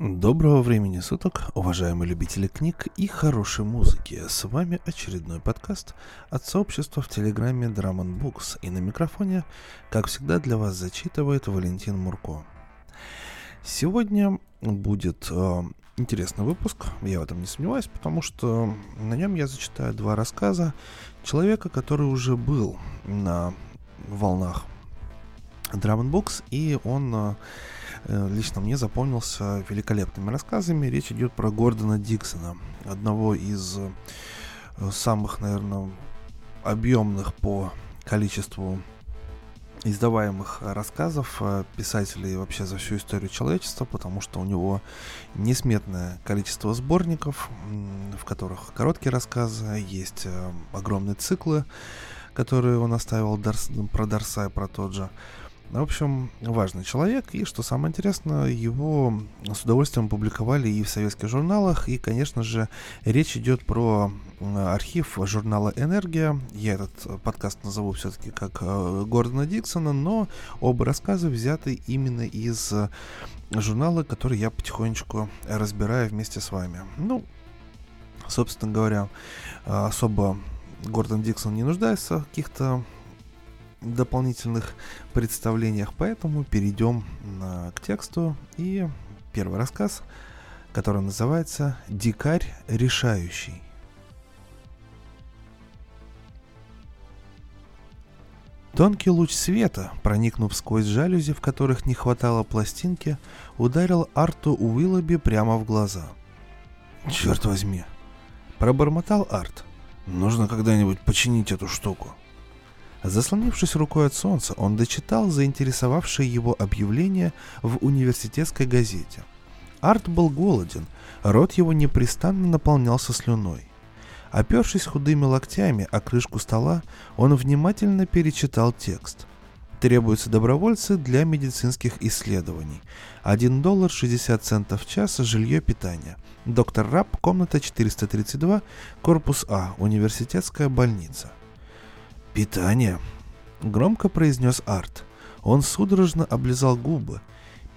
Доброго времени суток, уважаемые любители книг и хорошей музыки. С вами очередной подкаст от сообщества в Телеграме Drum Books. И на микрофоне, как всегда, для вас зачитывает Валентин Мурко. Сегодня будет э, интересный выпуск, я в этом не сомневаюсь, потому что на нем я зачитаю два рассказа человека, который уже был на волнах Drum Books, и он... Э, лично мне запомнился великолепными рассказами. Речь идет про Гордона Диксона, одного из э, самых, наверное, объемных по количеству издаваемых рассказов э, писателей вообще за всю историю человечества, потому что у него несметное количество сборников, в которых короткие рассказы, есть огромные циклы, которые он оставил про Дарса и про тот же. В общем, важный человек, и что самое интересное, его с удовольствием публиковали и в советских журналах, и, конечно же, речь идет про архив журнала «Энергия». Я этот подкаст назову все-таки как э, Гордона Диксона, но оба рассказа взяты именно из журнала, который я потихонечку разбираю вместе с вами. Ну, собственно говоря, особо Гордон Диксон не нуждается в каких-то дополнительных представлениях, поэтому перейдем на, к тексту. И первый рассказ, который называется «Дикарь решающий». Тонкий луч света, проникнув сквозь жалюзи, в которых не хватало пластинки, ударил Арту Уиллоби прямо в глаза. «Черт возьми!» Пробормотал Арт. «Нужно когда-нибудь починить эту штуку». Заслонившись рукой от солнца, он дочитал заинтересовавшее его объявление в университетской газете. Арт был голоден, рот его непрестанно наполнялся слюной. Опершись худыми локтями о крышку стола, он внимательно перечитал текст. Требуются добровольцы для медицинских исследований. 1 доллар 60 центов в час жилье питание. Доктор Раб, комната 432, корпус А, университетская больница. «Питание», — громко произнес Арт. Он судорожно облизал губы.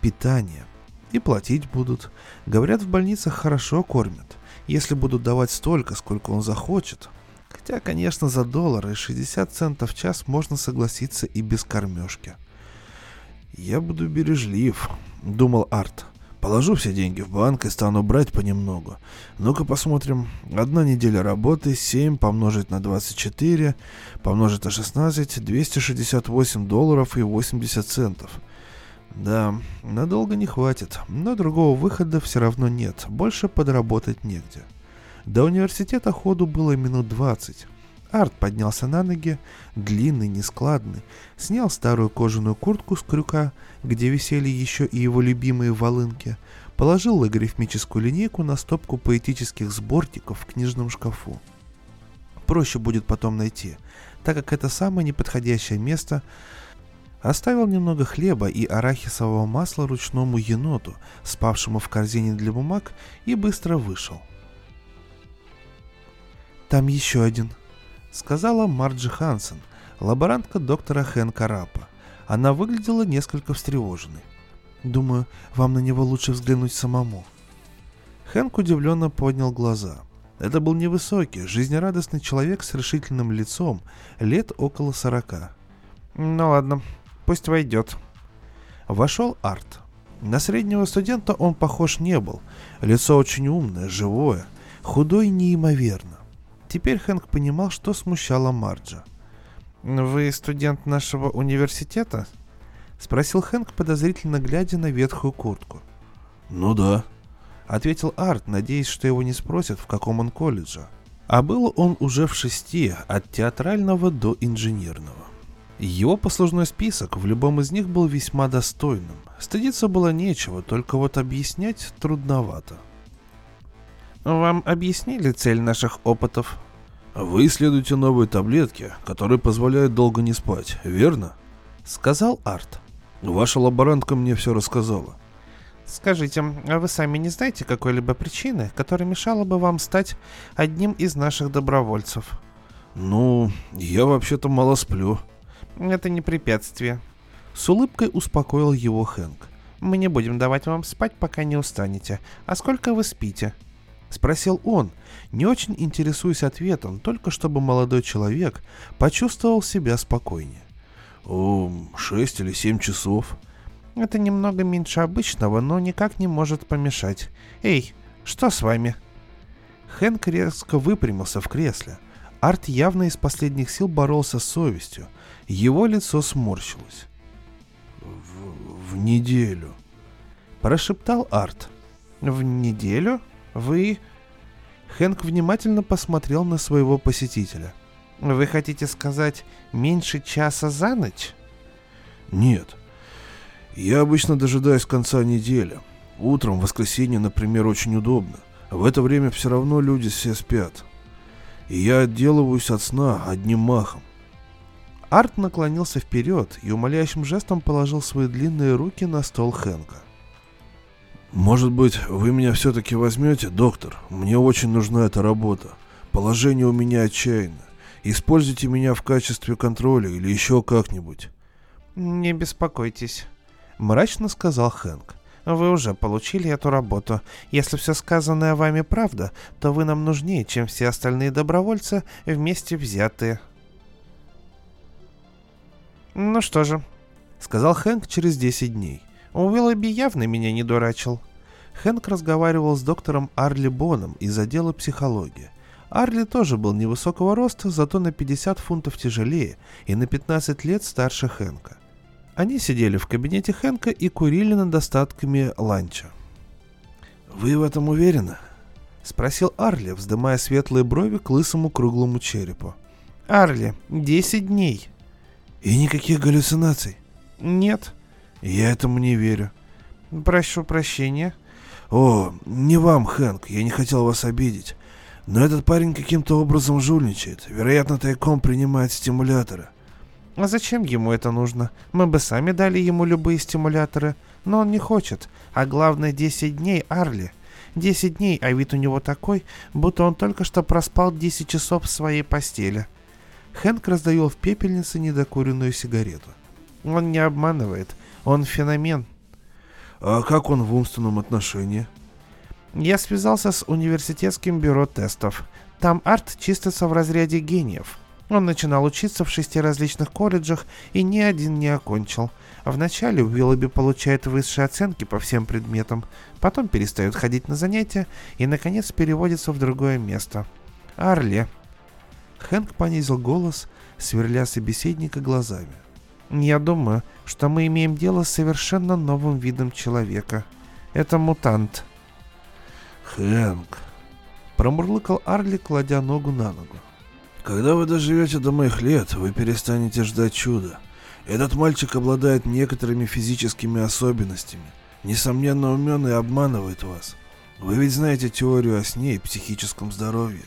«Питание. И платить будут. Говорят, в больницах хорошо кормят. Если будут давать столько, сколько он захочет. Хотя, конечно, за доллар и 60 центов в час можно согласиться и без кормежки». «Я буду бережлив», — думал Арт. Положу все деньги в банк и стану брать понемногу. Ну-ка посмотрим. Одна неделя работы, 7 помножить на 24, помножить на 16, 268 долларов и 80 центов. Да, надолго не хватит, но другого выхода все равно нет, больше подработать негде. До университета ходу было минут 20. Арт поднялся на ноги, длинный, нескладный, снял старую кожаную куртку с крюка, где висели еще и его любимые волынки, положил логарифмическую линейку на стопку поэтических сборников в книжном шкафу. Проще будет потом найти, так как это самое неподходящее место Оставил немного хлеба и арахисового масла ручному еноту, спавшему в корзине для бумаг, и быстро вышел. «Там еще один», сказала Марджи Хансен, лаборантка доктора Хэнка Рапа. Она выглядела несколько встревоженной. «Думаю, вам на него лучше взглянуть самому». Хэнк удивленно поднял глаза. Это был невысокий, жизнерадостный человек с решительным лицом, лет около сорока. «Ну ладно, пусть войдет». Вошел Арт. На среднего студента он похож не был. Лицо очень умное, живое, худой неимоверно. Теперь Хэнк понимал, что смущало Марджа. «Вы студент нашего университета?» — спросил Хэнк, подозрительно глядя на ветхую куртку. «Ну да», — ответил Арт, надеясь, что его не спросят, в каком он колледже. А был он уже в шести, от театрального до инженерного. Его послужной список в любом из них был весьма достойным. Стыдиться было нечего, только вот объяснять трудновато. Вам объяснили цель наших опытов? Вы исследуете новые таблетки, которые позволяют долго не спать, верно? Сказал Арт. Ваша лаборантка мне все рассказала. Скажите, а вы сами не знаете какой-либо причины, которая мешала бы вам стать одним из наших добровольцев? Ну, я вообще-то мало сплю. Это не препятствие. С улыбкой успокоил его Хэнк. Мы не будем давать вам спать, пока не устанете. А сколько вы спите?» Спросил он, не очень интересуясь ответом, только чтобы молодой человек почувствовал себя спокойнее. «О, шесть или семь часов». «Это немного меньше обычного, но никак не может помешать. Эй, что с вами?» Хэнк резко выпрямился в кресле. Арт явно из последних сил боролся с совестью. Его лицо сморщилось. «В, в неделю», — прошептал Арт. «В неделю? Вы...» Хэнк внимательно посмотрел на своего посетителя. «Вы хотите сказать меньше часа за ночь?» «Нет. Я обычно дожидаюсь конца недели. Утром, в воскресенье, например, очень удобно. В это время все равно люди все спят. И я отделываюсь от сна одним махом. Арт наклонился вперед и умоляющим жестом положил свои длинные руки на стол Хэнка. «Может быть, вы меня все-таки возьмете, доктор? Мне очень нужна эта работа. Положение у меня отчаянно. Используйте меня в качестве контроля или еще как-нибудь». «Не беспокойтесь», — мрачно сказал Хэнк. «Вы уже получили эту работу. Если все сказанное вами правда, то вы нам нужнее, чем все остальные добровольцы вместе взятые». «Ну что же», — сказал Хэнк через 10 дней. Уиллоби явно меня не дурачил. Хэнк разговаривал с доктором Арли Боном из отдела психологии. Арли тоже был невысокого роста, зато на 50 фунтов тяжелее и на 15 лет старше Хэнка. Они сидели в кабинете Хэнка и курили над остатками ланча. «Вы в этом уверены?» — спросил Арли, вздымая светлые брови к лысому круглому черепу. «Арли, 10 дней». «И никаких галлюцинаций?» «Нет». «Я этому не верю». «Прошу прощения». «О, не вам, Хэнк, я не хотел вас обидеть. Но этот парень каким-то образом жульничает. Вероятно, тайком принимает стимуляторы». «А зачем ему это нужно? Мы бы сами дали ему любые стимуляторы. Но он не хочет. А главное, 10 дней, Арли. 10 дней, а вид у него такой, будто он только что проспал 10 часов в своей постели». Хэнк раздавил в пепельнице недокуренную сигарету. «Он не обманывает. Он феномен. А как он в умственном отношении? Я связался с университетским бюро тестов. Там Арт чистится в разряде гениев. Он начинал учиться в шести различных колледжах и ни один не окончил. Вначале Уиллоби получает высшие оценки по всем предметам, потом перестает ходить на занятия и, наконец, переводится в другое место. Арли. Хэнк понизил голос, сверля собеседника глазами. Я думаю, что мы имеем дело с совершенно новым видом человека. Это мутант. Хэнк. Промурлыкал Арли, кладя ногу на ногу. Когда вы доживете до моих лет, вы перестанете ждать чуда. Этот мальчик обладает некоторыми физическими особенностями. Несомненно умен и обманывает вас. Вы ведь знаете теорию о сне и психическом здоровье.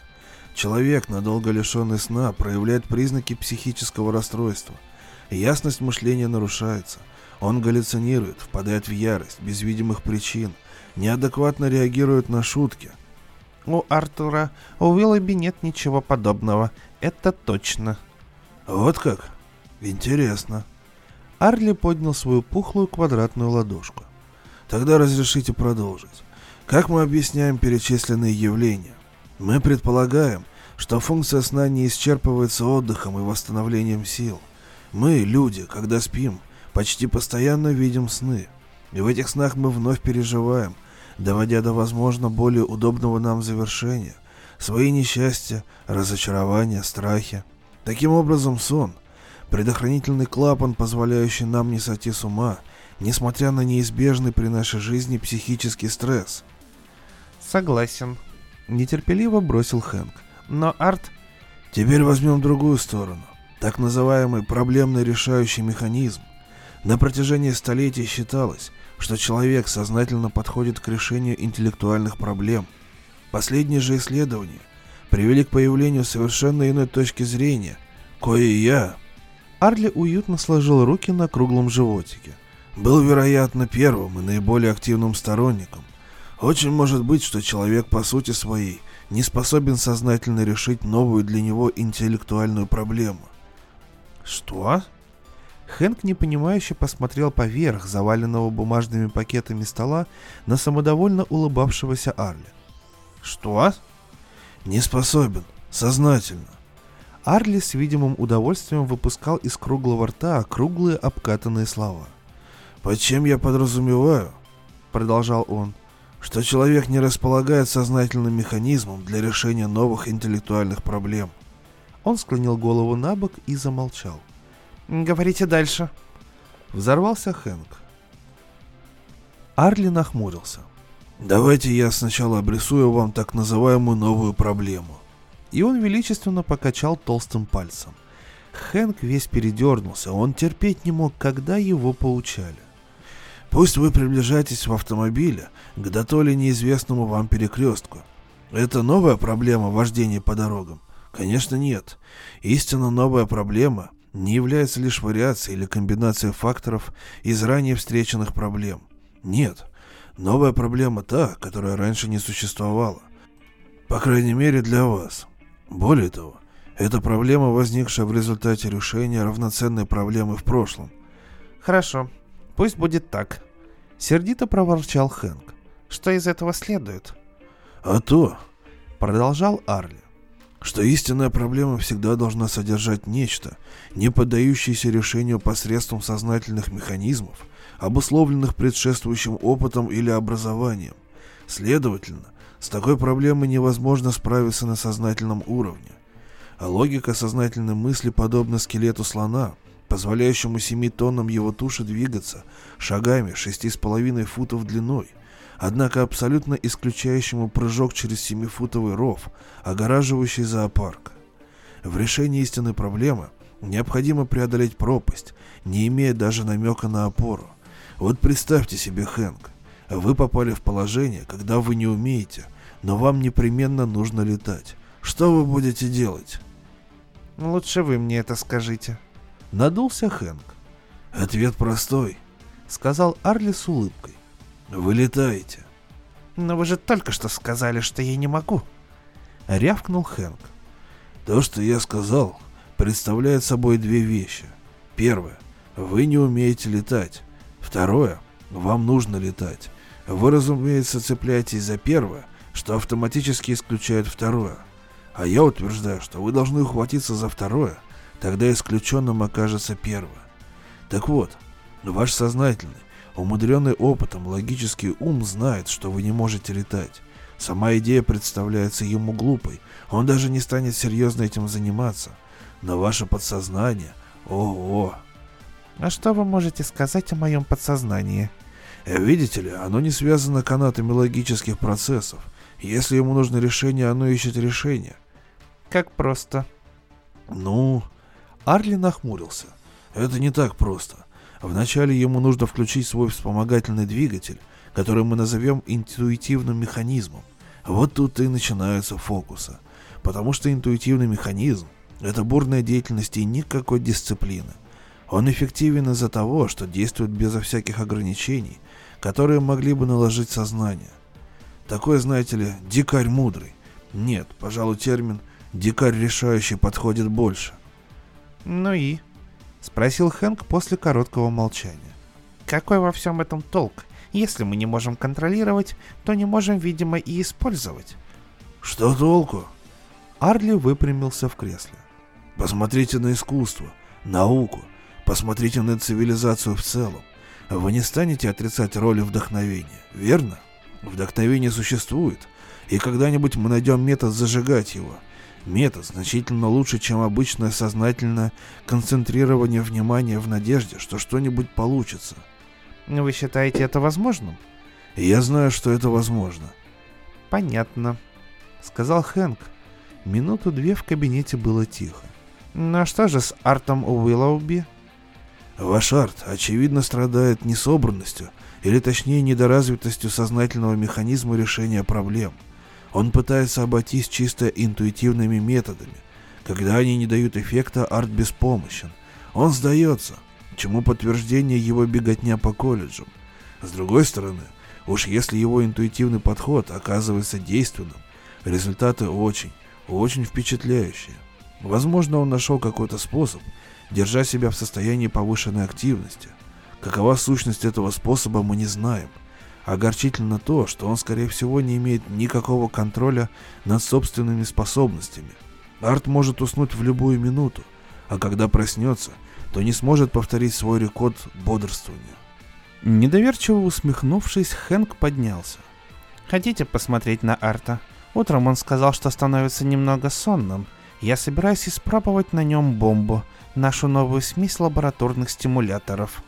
Человек, надолго лишенный сна, проявляет признаки психического расстройства – Ясность мышления нарушается. Он галлюцинирует, впадает в ярость, без видимых причин, неадекватно реагирует на шутки. У Артура, у Уиллоби нет ничего подобного. Это точно. Вот как? Интересно. Арли поднял свою пухлую квадратную ладошку. Тогда разрешите продолжить. Как мы объясняем перечисленные явления? Мы предполагаем, что функция сна не исчерпывается отдыхом и восстановлением сил – мы, люди, когда спим, почти постоянно видим сны. И в этих снах мы вновь переживаем, доводя до, возможно, более удобного нам завершения, свои несчастья, разочарования, страхи. Таким образом, сон – предохранительный клапан, позволяющий нам не сойти с ума, несмотря на неизбежный при нашей жизни психический стресс. Согласен. Нетерпеливо бросил Хэнк. Но Арт... Теперь возьмем другую сторону так называемый проблемный решающий механизм. На протяжении столетий считалось, что человек сознательно подходит к решению интеллектуальных проблем. Последние же исследования привели к появлению совершенно иной точки зрения, кое я... Арли уютно сложил руки на круглом животике. Был, вероятно, первым и наиболее активным сторонником. Очень может быть, что человек по сути своей не способен сознательно решить новую для него интеллектуальную проблему. «Что?» Хэнк непонимающе посмотрел поверх заваленного бумажными пакетами стола на самодовольно улыбавшегося Арли. «Что?» «Не способен. Сознательно». Арли с видимым удовольствием выпускал из круглого рта круглые обкатанные слова. «Под чем я подразумеваю?» — продолжал он что человек не располагает сознательным механизмом для решения новых интеллектуальных проблем. Он склонил голову на бок и замолчал. «Говорите дальше». Взорвался Хэнк. Арли нахмурился. «Давайте я сначала обрисую вам так называемую новую проблему». И он величественно покачал толстым пальцем. Хэнк весь передернулся, он терпеть не мог, когда его поучали. Пусть вы приближаетесь в автомобиле к дотоле неизвестному вам перекрестку. Это новая проблема вождения по дорогам? Конечно, нет. Истинно новая проблема не является лишь вариацией или комбинацией факторов из ранее встреченных проблем. Нет. Новая проблема та, которая раньше не существовала. По крайней мере для вас. Более того, это проблема, возникшая в результате решения равноценной проблемы в прошлом. Хорошо, Пусть будет так. Сердито проворчал Хэнк. Что из этого следует? А то, продолжал Арли, что истинная проблема всегда должна содержать нечто, не поддающееся решению посредством сознательных механизмов, обусловленных предшествующим опытом или образованием. Следовательно, с такой проблемой невозможно справиться на сознательном уровне. А логика сознательной мысли подобна скелету слона, позволяющему семи тоннам его туши двигаться шагами шести с половиной футов длиной, однако абсолютно исключающему прыжок через семифутовый ров, огораживающий зоопарк. В решении истинной проблемы необходимо преодолеть пропасть, не имея даже намека на опору. Вот представьте себе, Хэнк, вы попали в положение, когда вы не умеете, но вам непременно нужно летать. Что вы будете делать? Лучше вы мне это скажите. Надулся Хэнк. «Ответ простой», — сказал Арли с улыбкой. «Вы летаете». «Но вы же только что сказали, что я не могу», — рявкнул Хэнк. «То, что я сказал, представляет собой две вещи. Первое. Вы не умеете летать. Второе. Вам нужно летать. Вы, разумеется, цепляетесь за первое, что автоматически исключает второе. А я утверждаю, что вы должны ухватиться за второе, тогда исключенным окажется первое. Так вот, ваш сознательный, умудренный опытом логический ум знает, что вы не можете летать. Сама идея представляется ему глупой, он даже не станет серьезно этим заниматься. Но ваше подсознание, ого! А что вы можете сказать о моем подсознании? Э, видите ли, оно не связано канатами логических процессов. Если ему нужно решение, оно ищет решение. Как просто? Ну, Арли нахмурился. Это не так просто. Вначале ему нужно включить свой вспомогательный двигатель, который мы назовем интуитивным механизмом. Вот тут и начинаются фокусы. Потому что интуитивный механизм – это бурная деятельность и никакой дисциплины. Он эффективен из-за того, что действует безо всяких ограничений, которые могли бы наложить сознание. Такой, знаете ли, дикарь мудрый. Нет, пожалуй, термин «дикарь решающий» подходит больше. «Ну и?» — спросил Хэнк после короткого молчания. «Какой во всем этом толк? Если мы не можем контролировать, то не можем, видимо, и использовать». «Что толку?» Арли выпрямился в кресле. «Посмотрите на искусство, науку, посмотрите на цивилизацию в целом. Вы не станете отрицать роли вдохновения, верно? Вдохновение существует, и когда-нибудь мы найдем метод зажигать его — Метод значительно лучше, чем обычное сознательное концентрирование внимания в надежде, что что-нибудь получится. Вы считаете это возможным? Я знаю, что это возможно. Понятно, сказал Хэнк. Минуту-две в кабинете было тихо. Ну а что же с Артом Уиллоуби? Ваш арт, очевидно, страдает несобранностью, или точнее недоразвитостью сознательного механизма решения проблем – он пытается обойтись чисто интуитивными методами. Когда они не дают эффекта, арт беспомощен. Он сдается, чему подтверждение его беготня по колледжам. С другой стороны, уж если его интуитивный подход оказывается действенным, результаты очень, очень впечатляющие. Возможно, он нашел какой-то способ держа себя в состоянии повышенной активности. Какова сущность этого способа, мы не знаем. Огорчительно то, что он, скорее всего, не имеет никакого контроля над собственными способностями. Арт может уснуть в любую минуту, а когда проснется, то не сможет повторить свой рекорд бодрствования. Недоверчиво усмехнувшись, Хэнк поднялся. Хотите посмотреть на Арта? Утром он сказал, что становится немного сонным. Я собираюсь испробовать на нем бомбу, нашу новую смесь лабораторных стимуляторов.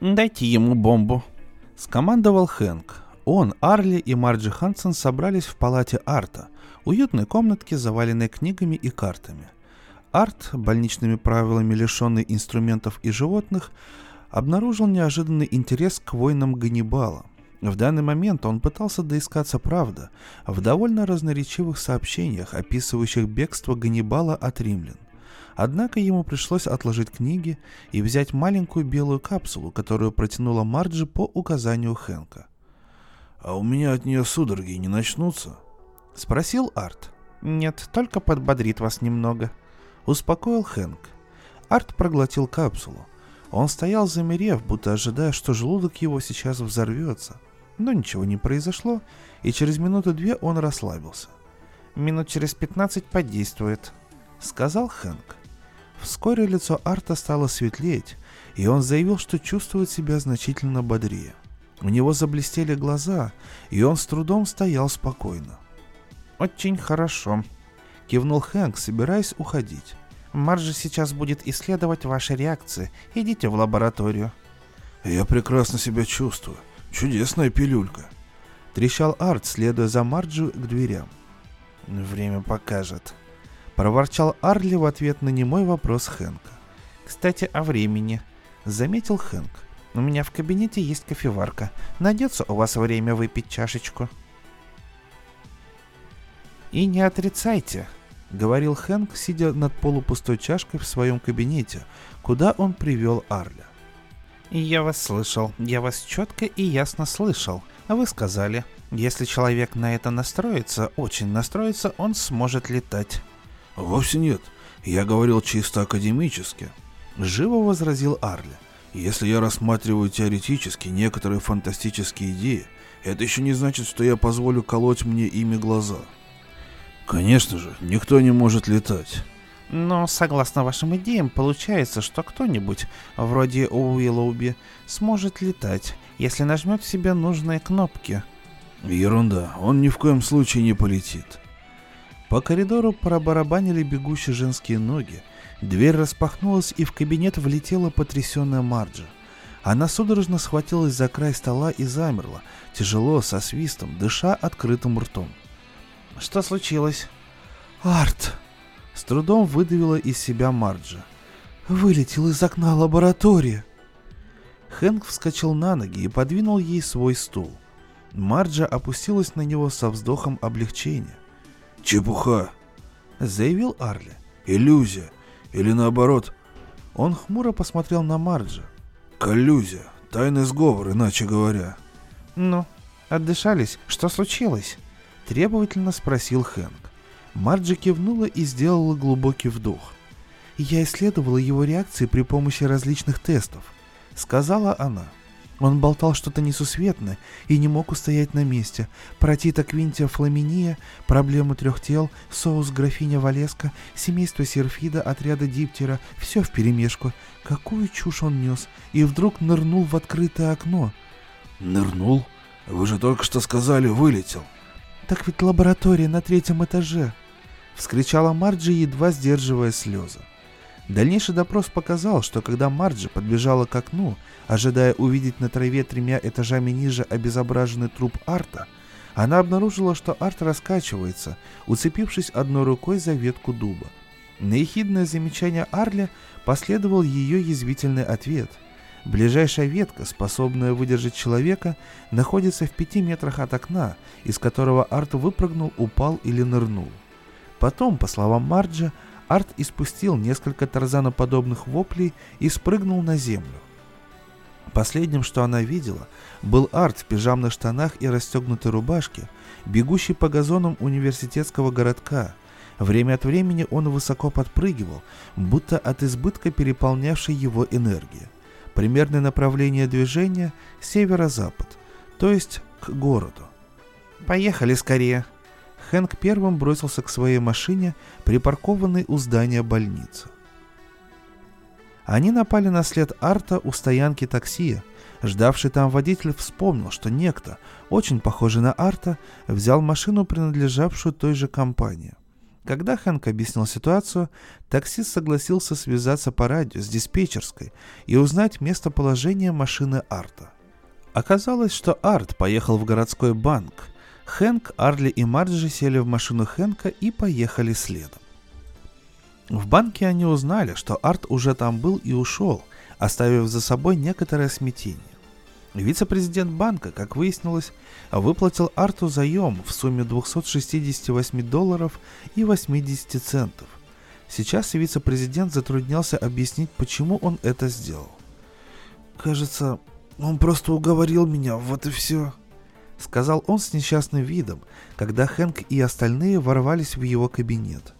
«Дайте ему бомбу», — скомандовал Хэнк. Он, Арли и Марджи Хансен собрались в палате Арта, уютной комнатке, заваленной книгами и картами. Арт, больничными правилами лишенный инструментов и животных, обнаружил неожиданный интерес к войнам Ганнибала. В данный момент он пытался доискаться правда в довольно разноречивых сообщениях, описывающих бегство Ганнибала от римлян. Однако ему пришлось отложить книги и взять маленькую белую капсулу, которую протянула Марджи по указанию Хэнка. «А у меня от нее судороги не начнутся?» — спросил Арт. «Нет, только подбодрит вас немного», — успокоил Хэнк. Арт проглотил капсулу. Он стоял замерев, будто ожидая, что желудок его сейчас взорвется — но ничего не произошло, и через минуту две он расслабился. «Минут через пятнадцать подействует», — сказал Хэнк. Вскоре лицо Арта стало светлеть, и он заявил, что чувствует себя значительно бодрее. У него заблестели глаза, и он с трудом стоял спокойно. «Очень хорошо», — кивнул Хэнк, собираясь уходить. «Марджи сейчас будет исследовать ваши реакции. Идите в лабораторию». «Я прекрасно себя чувствую», Чудесная пилюлька. Трещал Арт, следуя за Марджи к дверям. Время покажет. Проворчал Арли в ответ на немой вопрос Хэнка. Кстати, о времени. Заметил Хэнк. У меня в кабинете есть кофеварка. Найдется у вас время выпить чашечку? И не отрицайте, говорил Хэнк, сидя над полупустой чашкой в своем кабинете, куда он привел Арля. «Я вас слышал, я вас четко и ясно слышал. А вы сказали, если человек на это настроится, очень настроится, он сможет летать». «Вовсе нет. Я говорил чисто академически», — живо возразил Арли. «Если я рассматриваю теоретически некоторые фантастические идеи, это еще не значит, что я позволю колоть мне ими глаза». «Конечно же, никто не может летать. Но, согласно вашим идеям, получается, что кто-нибудь, вроде Уиллоуби, сможет летать, если нажмет в себе нужные кнопки. Ерунда, он ни в коем случае не полетит. По коридору пробарабанили бегущие женские ноги. Дверь распахнулась, и в кабинет влетела потрясенная Марджи. Она судорожно схватилась за край стола и замерла, тяжело, со свистом, дыша открытым ртом. «Что случилось?» «Арт!» С трудом выдавила из себя Марджа. «Вылетел из окна лаборатории!» Хэнк вскочил на ноги и подвинул ей свой стул. Марджа опустилась на него со вздохом облегчения. «Чепуха!» — заявил Арли. «Иллюзия! Или наоборот?» Он хмуро посмотрел на Марджа. «Коллюзия! Тайный сговор, иначе говоря!» «Ну, отдышались? Что случилось?» — требовательно спросил Хэнк. Марджи кивнула и сделала глубокий вдох. «Я исследовала его реакции при помощи различных тестов», — сказала она. Он болтал что-то несусветное и не мог устоять на месте. Протита Квинтия Фламиния, проблему трех тел, соус графиня Валеска, семейство Серфида, отряда Диптера — все вперемешку. Какую чушь он нес! И вдруг нырнул в открытое окно. «Нырнул? Вы же только что сказали, вылетел!» «Так ведь лаборатория на третьем этаже!» — вскричала Марджи, едва сдерживая слезы. Дальнейший допрос показал, что когда Марджи подбежала к окну, ожидая увидеть на траве тремя этажами ниже обезображенный труп Арта, она обнаружила, что Арт раскачивается, уцепившись одной рукой за ветку дуба. На ехидное замечание Арля последовал ее язвительный ответ. Ближайшая ветка, способная выдержать человека, находится в пяти метрах от окна, из которого Арт выпрыгнул, упал или нырнул. Потом, по словам Марджа, Арт испустил несколько тарзаноподобных воплей и спрыгнул на землю. Последним, что она видела, был Арт в пижамных штанах и расстегнутой рубашке, бегущий по газонам университетского городка. Время от времени он высоко подпрыгивал, будто от избытка переполнявшей его энергии. Примерное направление движения – северо-запад, то есть к городу. «Поехали скорее!» Хэнк первым бросился к своей машине, припаркованной у здания больницы. Они напали на след Арта у стоянки такси. Ждавший там водитель вспомнил, что некто, очень похожий на Арта, взял машину, принадлежавшую той же компании. Когда Хэнк объяснил ситуацию, таксист согласился связаться по радио с диспетчерской и узнать местоположение машины Арта. Оказалось, что Арт поехал в городской банк. Хэнк, Арли и Марджи сели в машину Хэнка и поехали следом. В банке они узнали, что Арт уже там был и ушел, оставив за собой некоторое смятение. Вице-президент банка, как выяснилось, выплатил Арту заем в сумме 268 долларов и 80 центов. Сейчас вице-президент затруднялся объяснить, почему он это сделал. «Кажется, он просто уговорил меня, вот и все», — сказал он с несчастным видом, когда Хэнк и остальные ворвались в его кабинет.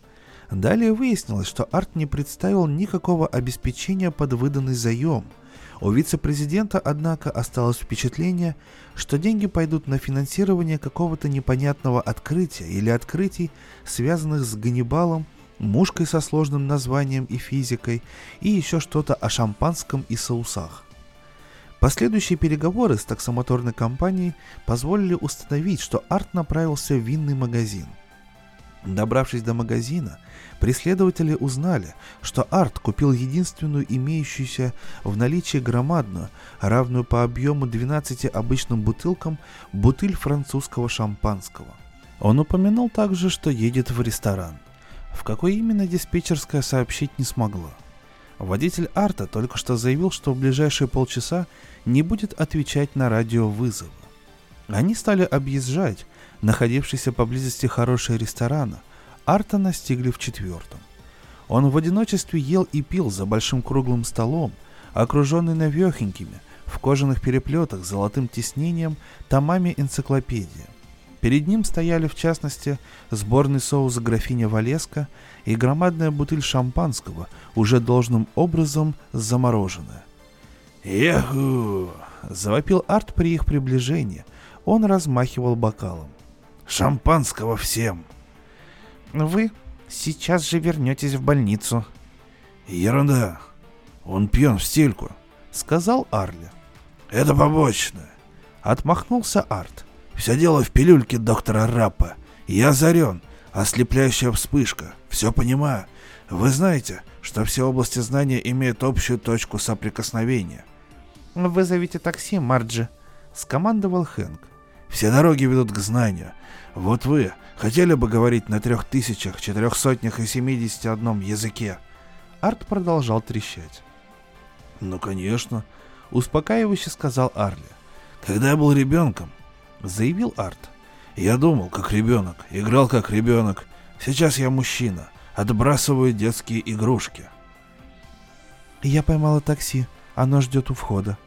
Далее выяснилось, что Арт не представил никакого обеспечения под выданный заем — у вице-президента, однако, осталось впечатление, что деньги пойдут на финансирование какого-то непонятного открытия или открытий, связанных с Ганнибалом, мушкой со сложным названием и физикой, и еще что-то о шампанском и соусах. Последующие переговоры с таксомоторной компанией позволили установить, что Арт направился в винный магазин – Добравшись до магазина, преследователи узнали, что Арт купил единственную имеющуюся в наличии громадную, равную по объему 12 обычным бутылкам, бутыль французского шампанского. Он упомянул также, что едет в ресторан. В какой именно диспетчерская сообщить не смогла. Водитель Арта только что заявил, что в ближайшие полчаса не будет отвечать на радиовызовы. Они стали объезжать, находившийся поблизости хорошие ресторана, Арта настигли в четвертом. Он в одиночестве ел и пил за большим круглым столом, окруженный навехенькими, в кожаных переплетах золотым тиснением, томами энциклопедии. Перед ним стояли, в частности, сборный соус графиня Валеска и громадная бутыль шампанского, уже должным образом замороженная. «Еху!» — завопил Арт при их приближении. Он размахивал бокалом. Шампанского всем. Вы сейчас же вернетесь в больницу. Ерунда. Он пьем в стельку, сказал Арли. Это побочное. Отмахнулся Арт. Все дело в пилюльке доктора Раппа. Я озарен. Ослепляющая вспышка. Все понимаю. Вы знаете, что все области знания имеют общую точку соприкосновения. «Вызовите такси, Марджи», — скомандовал Хэнк. «Все дороги ведут к знанию. Вот вы хотели бы говорить на трех тысячах, четырех сотнях и семидесяти одном языке?» Арт продолжал трещать. «Ну, конечно», — успокаивающе сказал Арли. «Когда я был ребенком», — заявил Арт, — «я думал, как ребенок, играл как ребенок. Сейчас я мужчина, отбрасываю детские игрушки». «Я поймала такси, оно ждет у входа».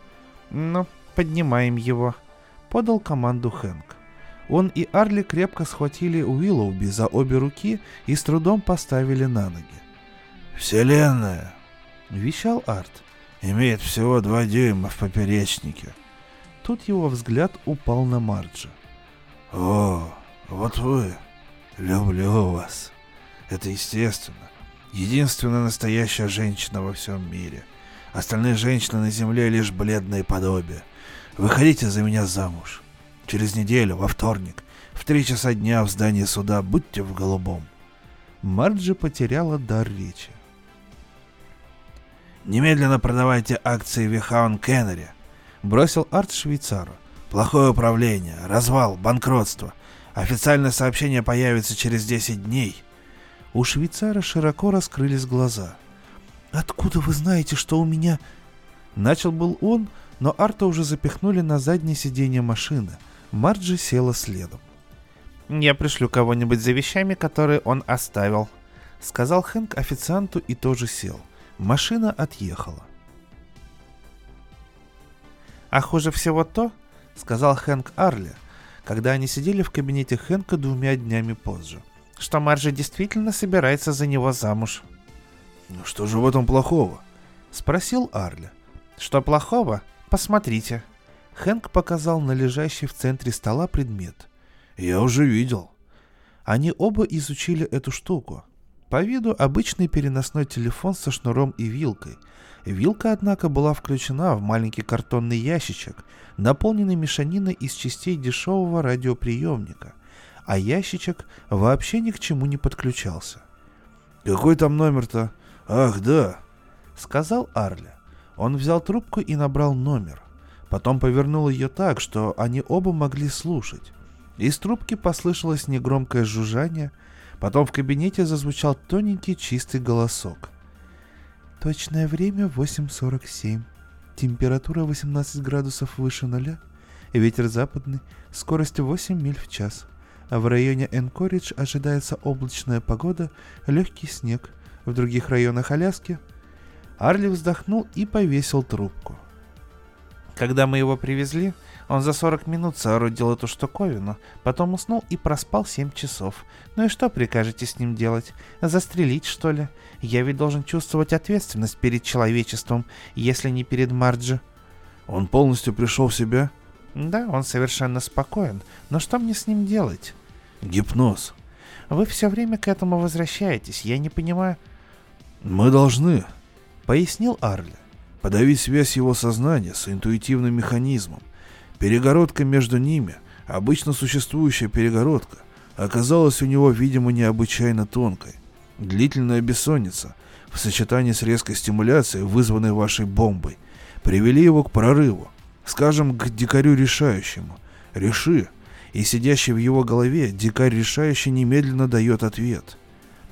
«Ну, поднимаем его», — подал команду Хэнк. Он и Арли крепко схватили Уиллоуби за обе руки и с трудом поставили на ноги. «Вселенная!» — вещал Арт. «Имеет всего два дюйма в поперечнике». Тут его взгляд упал на Марджи. «О, вот вы! Люблю вас! Это естественно. Единственная настоящая женщина во всем мире. Остальные женщины на земле лишь бледные подобия. Выходите за меня замуж. Через неделю, во вторник, в три часа дня в здании суда будьте в голубом. Марджи потеряла дар речи. «Немедленно продавайте акции Вихаун Кеннери», — бросил Арт швейцару. «Плохое управление, развал, банкротство. Официальное сообщение появится через 10 дней». У швейцара широко раскрылись глаза. «Откуда вы знаете, что у меня...» Начал был он, но Арта уже запихнули на заднее сиденье машины — Марджи села следом. «Я пришлю кого-нибудь за вещами, которые он оставил», — сказал Хэнк официанту и тоже сел. Машина отъехала. «А хуже всего то», — сказал Хэнк Арли, когда они сидели в кабинете Хэнка двумя днями позже, что Марджи действительно собирается за него замуж. Ну что же в этом плохого? Спросил Арли. Что плохого? Посмотрите. Хэнк показал на лежащий в центре стола предмет. Я уже видел. Они оба изучили эту штуку. По виду обычный переносной телефон со шнуром и вилкой. Вилка, однако, была включена в маленький картонный ящичек, наполненный мешаниной из частей дешевого радиоприемника, а ящичек вообще ни к чему не подключался. «Какой там номер-то? Ах, да!» — сказал Арли. Он взял трубку и набрал номер. Потом повернул ее так, что они оба могли слушать. Из трубки послышалось негромкое жужжание, потом в кабинете зазвучал тоненький чистый голосок. Точное время 8.47. Температура 18 градусов выше нуля. Ветер западный, скорость 8 миль в час. А в районе Энкоридж ожидается облачная погода, легкий снег. В других районах Аляски Арли вздохнул и повесил трубку. Когда мы его привезли, он за 40 минут соорудил эту штуковину, потом уснул и проспал 7 часов. Ну и что прикажете с ним делать? Застрелить, что ли? Я ведь должен чувствовать ответственность перед человечеством, если не перед Марджи. Он полностью пришел в себя? Да, он совершенно спокоен. Но что мне с ним делать? Гипноз. Вы все время к этому возвращаетесь, я не понимаю. Мы должны, пояснил Арли. Подавить связь его сознания с интуитивным механизмом. Перегородка между ними, обычно существующая перегородка, оказалась у него, видимо, необычайно тонкой. Длительная бессонница в сочетании с резкой стимуляцией, вызванной вашей бомбой, привели его к прорыву, скажем, к дикарю решающему. Реши, и сидящий в его голове дикарь решающий немедленно дает ответ.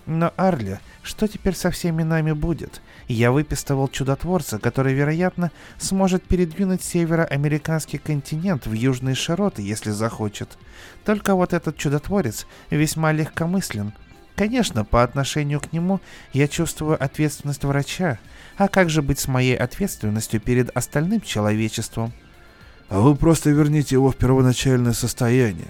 Но, Арли, что теперь со всеми нами будет? Я выпистывал чудотворца, который, вероятно, сможет передвинуть североамериканский континент в южные широты, если захочет. Только вот этот чудотворец весьма легкомыслен. Конечно, по отношению к нему я чувствую ответственность врача. А как же быть с моей ответственностью перед остальным человечеством? А вы просто верните его в первоначальное состояние.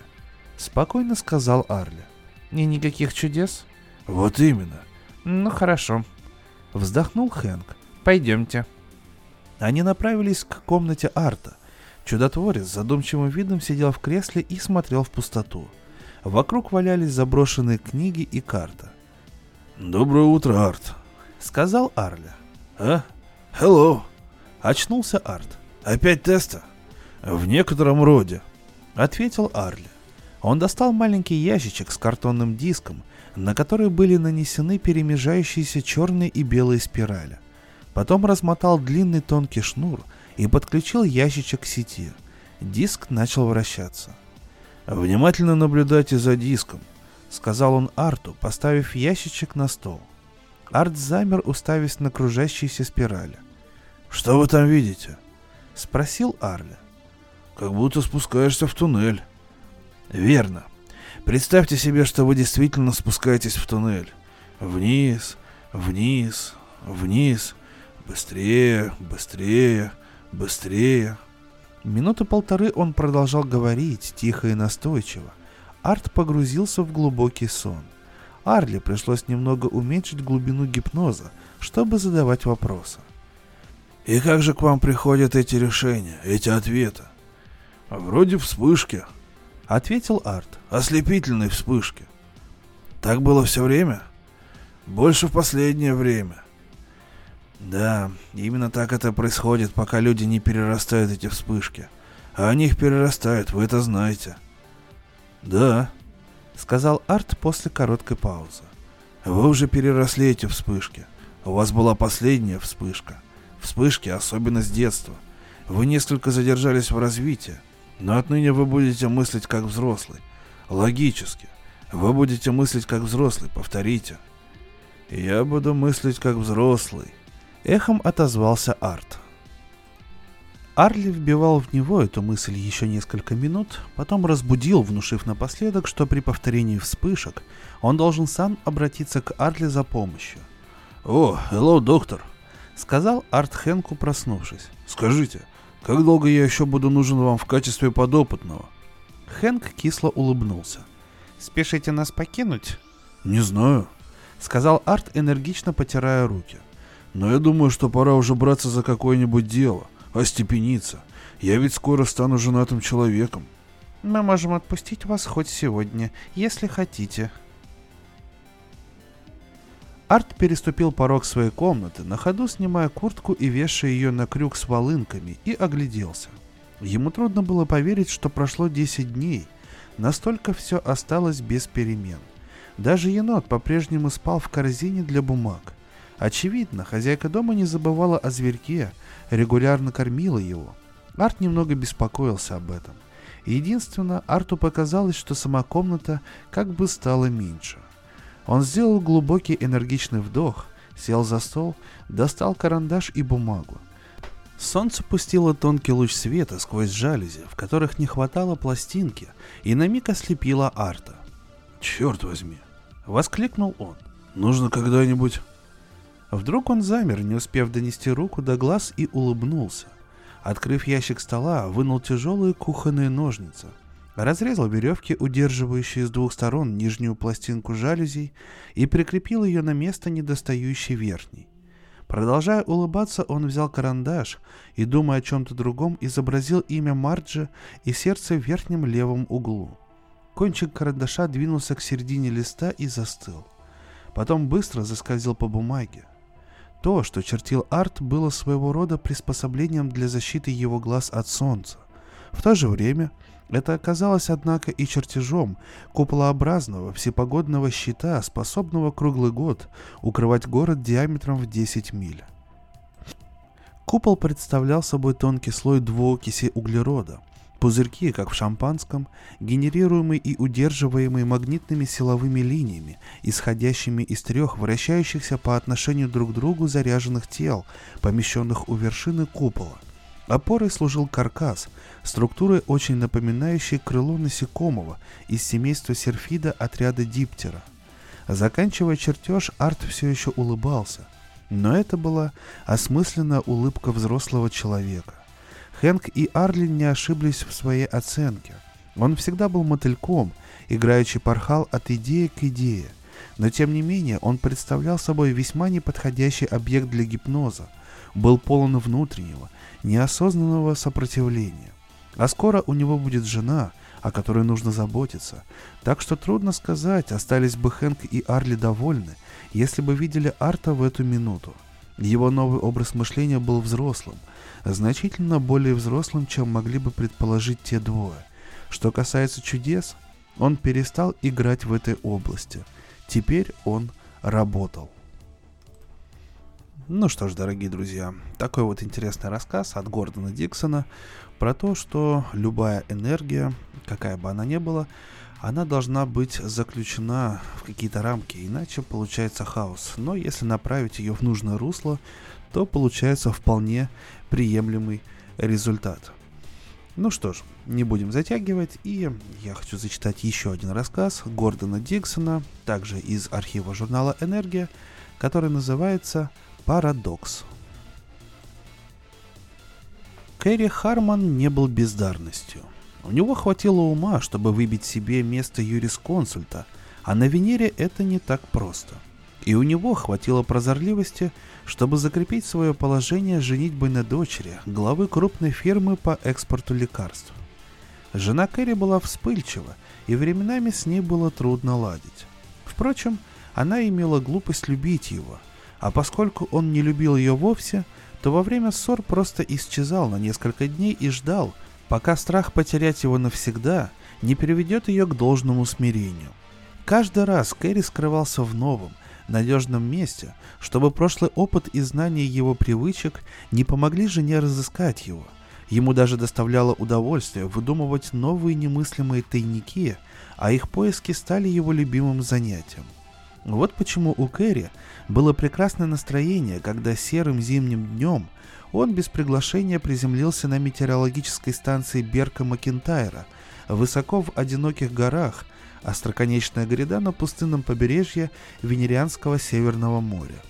Спокойно сказал Арли. И никаких чудес? Вот именно. Ну хорошо. Вздохнул Хэнк. «Пойдемте». Они направились к комнате Арта. Чудотворец с задумчивым видом сидел в кресле и смотрел в пустоту. Вокруг валялись заброшенные книги и карта. «Доброе утро, Арт», — сказал Арли. «А? Hello!» — очнулся Арт. «Опять теста?» «В некотором роде», — ответил Арли. Он достал маленький ящичек с картонным диском на который были нанесены перемежающиеся черные и белые спирали. Потом размотал длинный тонкий шнур и подключил ящичек к сети. Диск начал вращаться. «Внимательно наблюдайте за диском», — сказал он Арту, поставив ящичек на стол. Арт замер, уставясь на кружащиеся спирали. «Что вы там видите?» — спросил Арли. «Как будто спускаешься в туннель». «Верно. Представьте себе, что вы действительно спускаетесь в туннель. Вниз, вниз, вниз. Быстрее, быстрее, быстрее. Минуты полторы он продолжал говорить, тихо и настойчиво. Арт погрузился в глубокий сон. Арли пришлось немного уменьшить глубину гипноза, чтобы задавать вопросы. «И как же к вам приходят эти решения, эти ответы?» «Вроде вспышки», — ответил Арт. «Ослепительной вспышки». «Так было все время?» «Больше в последнее время». «Да, именно так это происходит, пока люди не перерастают эти вспышки. А они их перерастают, вы это знаете». «Да», — сказал Арт после короткой паузы. «Вы уже переросли эти вспышки. У вас была последняя вспышка. Вспышки, особенно с детства. Вы несколько задержались в развитии, но отныне вы будете мыслить как взрослый. Логически. Вы будете мыслить как взрослый, повторите. Я буду мыслить как взрослый. Эхом отозвался Арт. Арли вбивал в него эту мысль еще несколько минут, потом разбудил, внушив напоследок, что при повторении вспышек он должен сам обратиться к Арли за помощью. «О, hello, доктор», — сказал Арт Хенку, проснувшись. «Скажите, как долго я еще буду нужен вам в качестве подопытного?» Хэнк кисло улыбнулся. «Спешите нас покинуть?» «Не знаю», — сказал Арт, энергично потирая руки. «Но я думаю, что пора уже браться за какое-нибудь дело, остепениться. Я ведь скоро стану женатым человеком». «Мы можем отпустить вас хоть сегодня, если хотите», Арт переступил порог своей комнаты, на ходу снимая куртку и вешая ее на крюк с волынками, и огляделся. Ему трудно было поверить, что прошло 10 дней. Настолько все осталось без перемен. Даже енот по-прежнему спал в корзине для бумаг. Очевидно, хозяйка дома не забывала о зверьке, регулярно кормила его. Арт немного беспокоился об этом. Единственное, Арту показалось, что сама комната как бы стала меньше. Он сделал глубокий энергичный вдох, сел за стол, достал карандаш и бумагу. Солнце пустило тонкий луч света сквозь жалюзи, в которых не хватало пластинки, и на миг ослепило Арта. «Черт возьми!» — воскликнул он. «Нужно когда-нибудь...» Вдруг он замер, не успев донести руку до глаз, и улыбнулся. Открыв ящик стола, вынул тяжелые кухонные ножницы — разрезал веревки, удерживающие с двух сторон нижнюю пластинку жалюзей, и прикрепил ее на место недостающей верхней. Продолжая улыбаться, он взял карандаш и, думая о чем-то другом, изобразил имя Марджа и сердце в верхнем левом углу. Кончик карандаша двинулся к середине листа и застыл. Потом быстро заскользил по бумаге. То, что чертил Арт, было своего рода приспособлением для защиты его глаз от солнца. В то же время это оказалось, однако, и чертежом куполообразного всепогодного щита, способного круглый год укрывать город диаметром в 10 миль. Купол представлял собой тонкий слой двуокиси углерода, пузырьки, как в шампанском, генерируемые и удерживаемые магнитными силовыми линиями, исходящими из трех вращающихся по отношению друг к другу заряженных тел, помещенных у вершины купола – Опорой служил каркас, структурой очень напоминающей крыло насекомого из семейства серфида отряда диптера. Заканчивая чертеж, Арт все еще улыбался, но это была осмысленная улыбка взрослого человека. Хэнк и Арлин не ошиблись в своей оценке. Он всегда был мотыльком, играючи порхал от идеи к идее, но тем не менее он представлял собой весьма неподходящий объект для гипноза, был полон внутреннего, неосознанного сопротивления. А скоро у него будет жена, о которой нужно заботиться. Так что трудно сказать, остались бы Хэнк и Арли довольны, если бы видели Арта в эту минуту. Его новый образ мышления был взрослым, значительно более взрослым, чем могли бы предположить те двое. Что касается чудес, он перестал играть в этой области. Теперь он работал. Ну что ж, дорогие друзья, такой вот интересный рассказ от Гордона Диксона про то, что любая энергия, какая бы она ни была, она должна быть заключена в какие-то рамки, иначе получается хаос. Но если направить ее в нужное русло, то получается вполне приемлемый результат. Ну что ж, не будем затягивать, и я хочу зачитать еще один рассказ Гордона Диксона, также из архива журнала «Энергия», который называется Парадокс. Кэрри Харман не был бездарностью. У него хватило ума, чтобы выбить себе место юрисконсульта, а на Венере это не так просто. И у него хватило прозорливости, чтобы закрепить свое положение женитьбой на дочери главы крупной фирмы по экспорту лекарств. Жена Кэрри была вспыльчива, и временами с ней было трудно ладить. Впрочем, она имела глупость любить его – а поскольку он не любил ее вовсе, то во время ссор просто исчезал на несколько дней и ждал, пока страх потерять его навсегда не приведет ее к должному смирению. Каждый раз Кэрри скрывался в новом, надежном месте, чтобы прошлый опыт и знания его привычек не помогли жене разыскать его. Ему даже доставляло удовольствие выдумывать новые немыслимые тайники, а их поиски стали его любимым занятием. Вот почему у Кэрри было прекрасное настроение, когда серым зимним днем он без приглашения приземлился на метеорологической станции Берка Макентайра, высоко в одиноких горах, остроконечная гряда на пустынном побережье Венерианского Северного моря.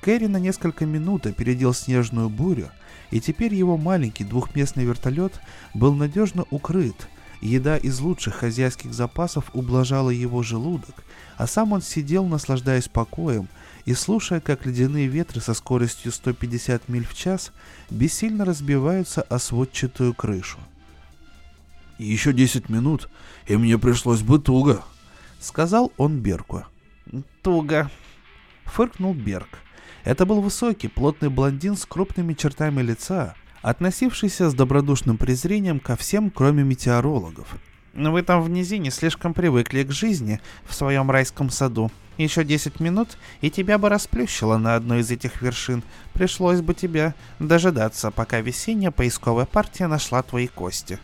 Кэрри на несколько минут опередил снежную бурю, и теперь его маленький двухместный вертолет был надежно укрыт Еда из лучших хозяйских запасов ублажала его желудок, а сам он сидел, наслаждаясь покоем и слушая, как ледяные ветры со скоростью 150 миль в час бессильно разбиваются о сводчатую крышу. «Еще 10 минут, и мне пришлось бы туго», — сказал он Берку. «Туго», — фыркнул Берг. Это был высокий, плотный блондин с крупными чертами лица, относившийся с добродушным презрением ко всем, кроме метеорологов. «Вы там в низине слишком привыкли к жизни в своем райском саду. Еще 10 минут, и тебя бы расплющило на одной из этих вершин. Пришлось бы тебе дожидаться, пока весенняя поисковая партия нашла твои кости».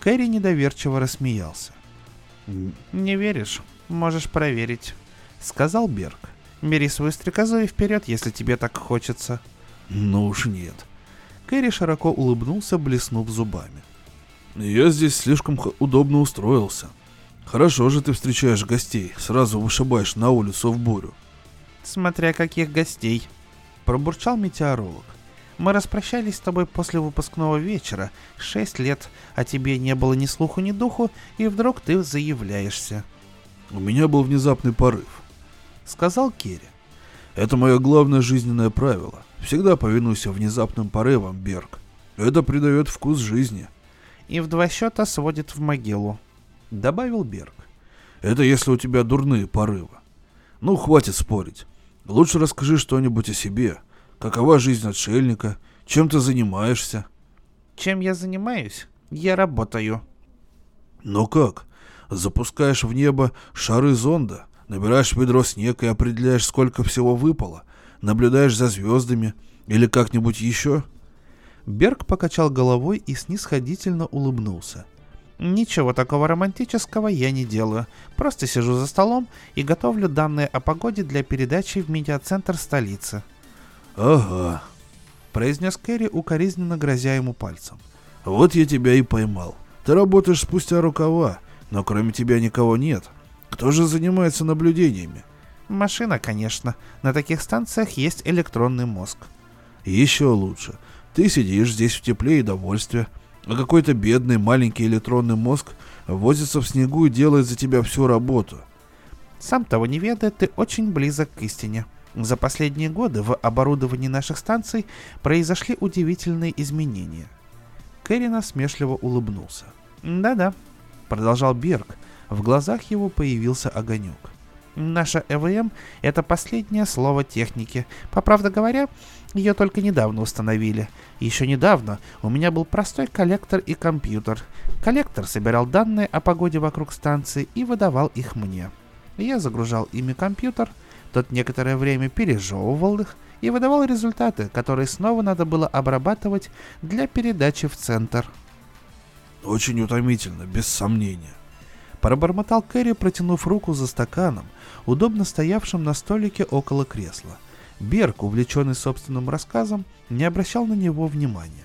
Кэрри недоверчиво рассмеялся. «Не веришь? Можешь проверить», — сказал Берг. «Бери свою стрекозу и вперед, если тебе так хочется». «Ну уж нет», Кэрри широко улыбнулся, блеснув зубами. «Я здесь слишком удобно устроился. Хорошо же ты встречаешь гостей, сразу вышибаешь на улицу в бурю». «Смотря каких гостей», — пробурчал метеоролог. «Мы распрощались с тобой после выпускного вечера, шесть лет, а тебе не было ни слуху, ни духу, и вдруг ты заявляешься». «У меня был внезапный порыв», — сказал Керри. «Это мое главное жизненное правило. Всегда повинуйся внезапным порывам, Берг. Это придает вкус жизни. И в два счета сводит в могилу. Добавил Берг. Это если у тебя дурные порывы. Ну, хватит спорить. Лучше расскажи что-нибудь о себе. Какова жизнь отшельника? Чем ты занимаешься? Чем я занимаюсь? Я работаю. Но как? Запускаешь в небо шары зонда, набираешь ведро снег и определяешь, сколько всего выпало, наблюдаешь за звездами или как-нибудь еще?» Берг покачал головой и снисходительно улыбнулся. «Ничего такого романтического я не делаю. Просто сижу за столом и готовлю данные о погоде для передачи в медиацентр столицы». «Ага», — произнес Кэрри, укоризненно грозя ему пальцем. «Вот я тебя и поймал. Ты работаешь спустя рукава, но кроме тебя никого нет. Кто же занимается наблюдениями? Машина, конечно. На таких станциях есть электронный мозг. Еще лучше. Ты сидишь здесь в тепле и довольстве, а какой-то бедный маленький электронный мозг возится в снегу и делает за тебя всю работу. Сам того не ведая, ты очень близок к истине. За последние годы в оборудовании наших станций произошли удивительные изменения. Кэрри насмешливо улыбнулся. «Да-да», — продолжал Берг. В глазах его появился огонек. Наша ЭВМ — это последнее слово техники. По правде говоря, ее только недавно установили. Еще недавно у меня был простой коллектор и компьютер. Коллектор собирал данные о погоде вокруг станции и выдавал их мне. Я загружал ими компьютер, тот некоторое время пережевывал их и выдавал результаты, которые снова надо было обрабатывать для передачи в центр. Очень утомительно, без сомнения. Пробормотал Кэрри, протянув руку за стаканом, удобно стоявшим на столике около кресла. Берг, увлеченный собственным рассказом, не обращал на него внимания.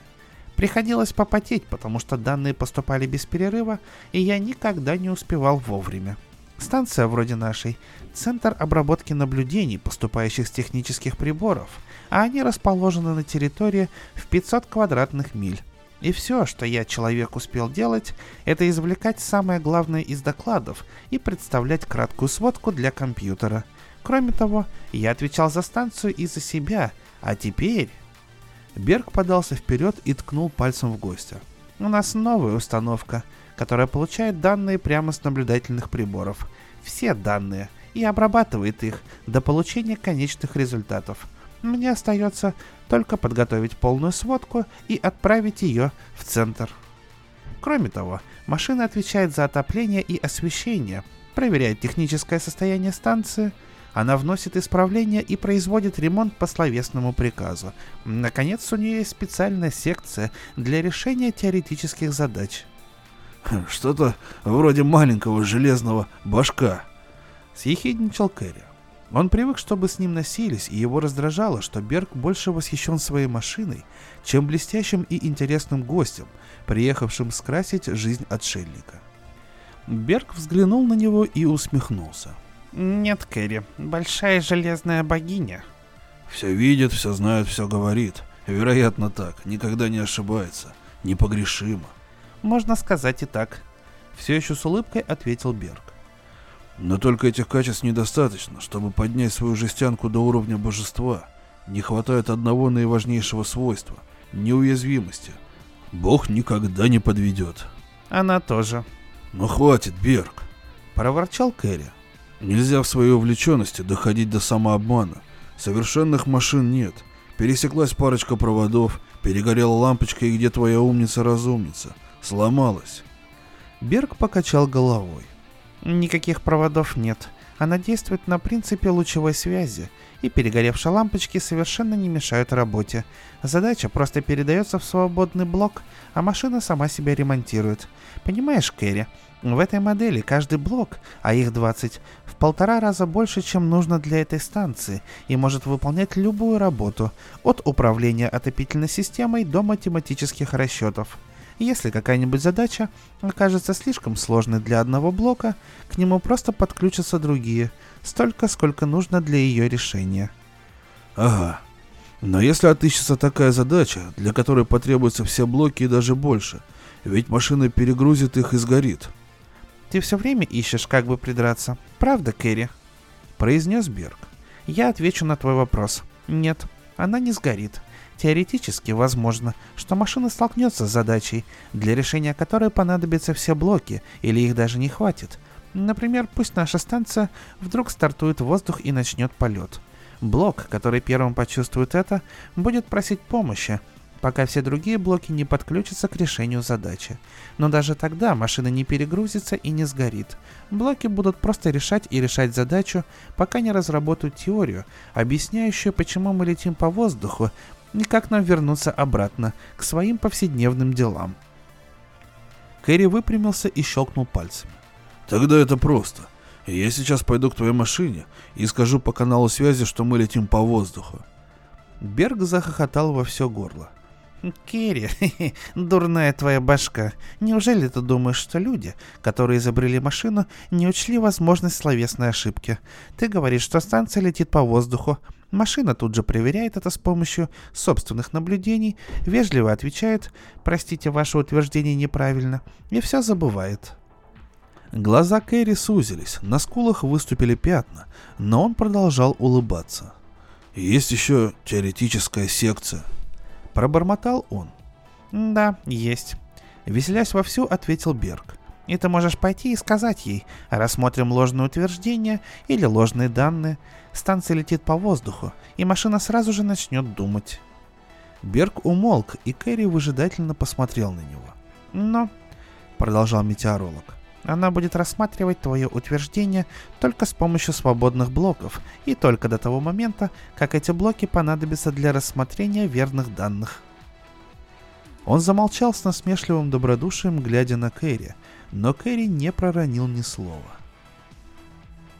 Приходилось попотеть, потому что данные поступали без перерыва, и я никогда не успевал вовремя. Станция вроде нашей — центр обработки наблюдений, поступающих с технических приборов, а они расположены на территории в 500 квадратных миль. И все, что я, человек, успел делать, это извлекать самое главное из докладов и представлять краткую сводку для компьютера. Кроме того, я отвечал за станцию и за себя, а теперь... Берг подался вперед и ткнул пальцем в гостя. У нас новая установка, которая получает данные прямо с наблюдательных приборов. Все данные, и обрабатывает их до получения конечных результатов. Мне остается только подготовить полную сводку и отправить ее в центр. Кроме того, машина отвечает за отопление и освещение, проверяет техническое состояние станции, она вносит исправления и производит ремонт по словесному приказу. Наконец, у нее есть специальная секция для решения теоретических задач. «Что-то вроде маленького железного башка», — съехидничал Кэрри. Он привык, чтобы с ним носились, и его раздражало, что Берг больше восхищен своей машиной, чем блестящим и интересным гостем, приехавшим скрасить жизнь отшельника. Берг взглянул на него и усмехнулся. «Нет, Кэрри, большая железная богиня». «Все видит, все знает, все говорит. Вероятно так, никогда не ошибается. Непогрешимо». «Можно сказать и так», Все еще с улыбкой ответил Берг. Но только этих качеств недостаточно, чтобы поднять свою жестянку до уровня божества. Не хватает одного наиважнейшего свойства — неуязвимости. Бог никогда не подведет. Она тоже. Ну хватит, Берг. Проворчал Кэрри. Нельзя в своей увлеченности доходить до самообмана. Совершенных машин нет. Пересеклась парочка проводов, перегорела лампочка, и где твоя умница-разумница? Сломалась. Берг покачал головой. Никаких проводов нет. Она действует на принципе лучевой связи, и перегоревшие лампочки совершенно не мешают работе. Задача просто передается в свободный блок, а машина сама себя ремонтирует. Понимаешь, Кэрри, в этой модели каждый блок, а их 20, в полтора раза больше, чем нужно для этой станции, и может выполнять любую работу, от управления отопительной системой до математических расчетов. Если какая-нибудь задача окажется слишком сложной для одного блока, к нему просто подключатся другие, столько, сколько нужно для ее решения. Ага. Но если отыщется такая задача, для которой потребуются все блоки и даже больше, ведь машина перегрузит их и сгорит. Ты все время ищешь, как бы придраться. Правда, Кэрри? Произнес Берг. Я отвечу на твой вопрос. Нет, она не сгорит. Теоретически возможно, что машина столкнется с задачей, для решения которой понадобятся все блоки, или их даже не хватит. Например, пусть наша станция вдруг стартует в воздух и начнет полет. Блок, который первым почувствует это, будет просить помощи, пока все другие блоки не подключатся к решению задачи. Но даже тогда машина не перегрузится и не сгорит. Блоки будут просто решать и решать задачу, пока не разработают теорию, объясняющую, почему мы летим по воздуху, и как нам вернуться обратно к своим повседневным делам. Кэрри выпрямился и щелкнул пальцами. Тогда это просто. Я сейчас пойду к твоей машине и скажу по каналу связи, что мы летим по воздуху. Берг захохотал во все горло. Керри, дурная твоя башка. Неужели ты думаешь, что люди, которые изобрели машину, не учли возможность словесной ошибки? Ты говоришь, что станция летит по воздуху. Машина тут же проверяет это с помощью собственных наблюдений, вежливо отвечает «Простите, ваше утверждение неправильно» и все забывает. Глаза Кэрри сузились, на скулах выступили пятна, но он продолжал улыбаться. «Есть еще теоретическая секция», Пробормотал он. «Да, есть». Веселясь вовсю, ответил Берг. «И ты можешь пойти и сказать ей, рассмотрим ложные утверждения или ложные данные. Станция летит по воздуху, и машина сразу же начнет думать». Берг умолк, и Кэрри выжидательно посмотрел на него. «Но», — продолжал метеоролог, она будет рассматривать твое утверждение только с помощью свободных блоков и только до того момента, как эти блоки понадобятся для рассмотрения верных данных. Он замолчал с насмешливым добродушием, глядя на Кэрри, но Кэрри не проронил ни слова.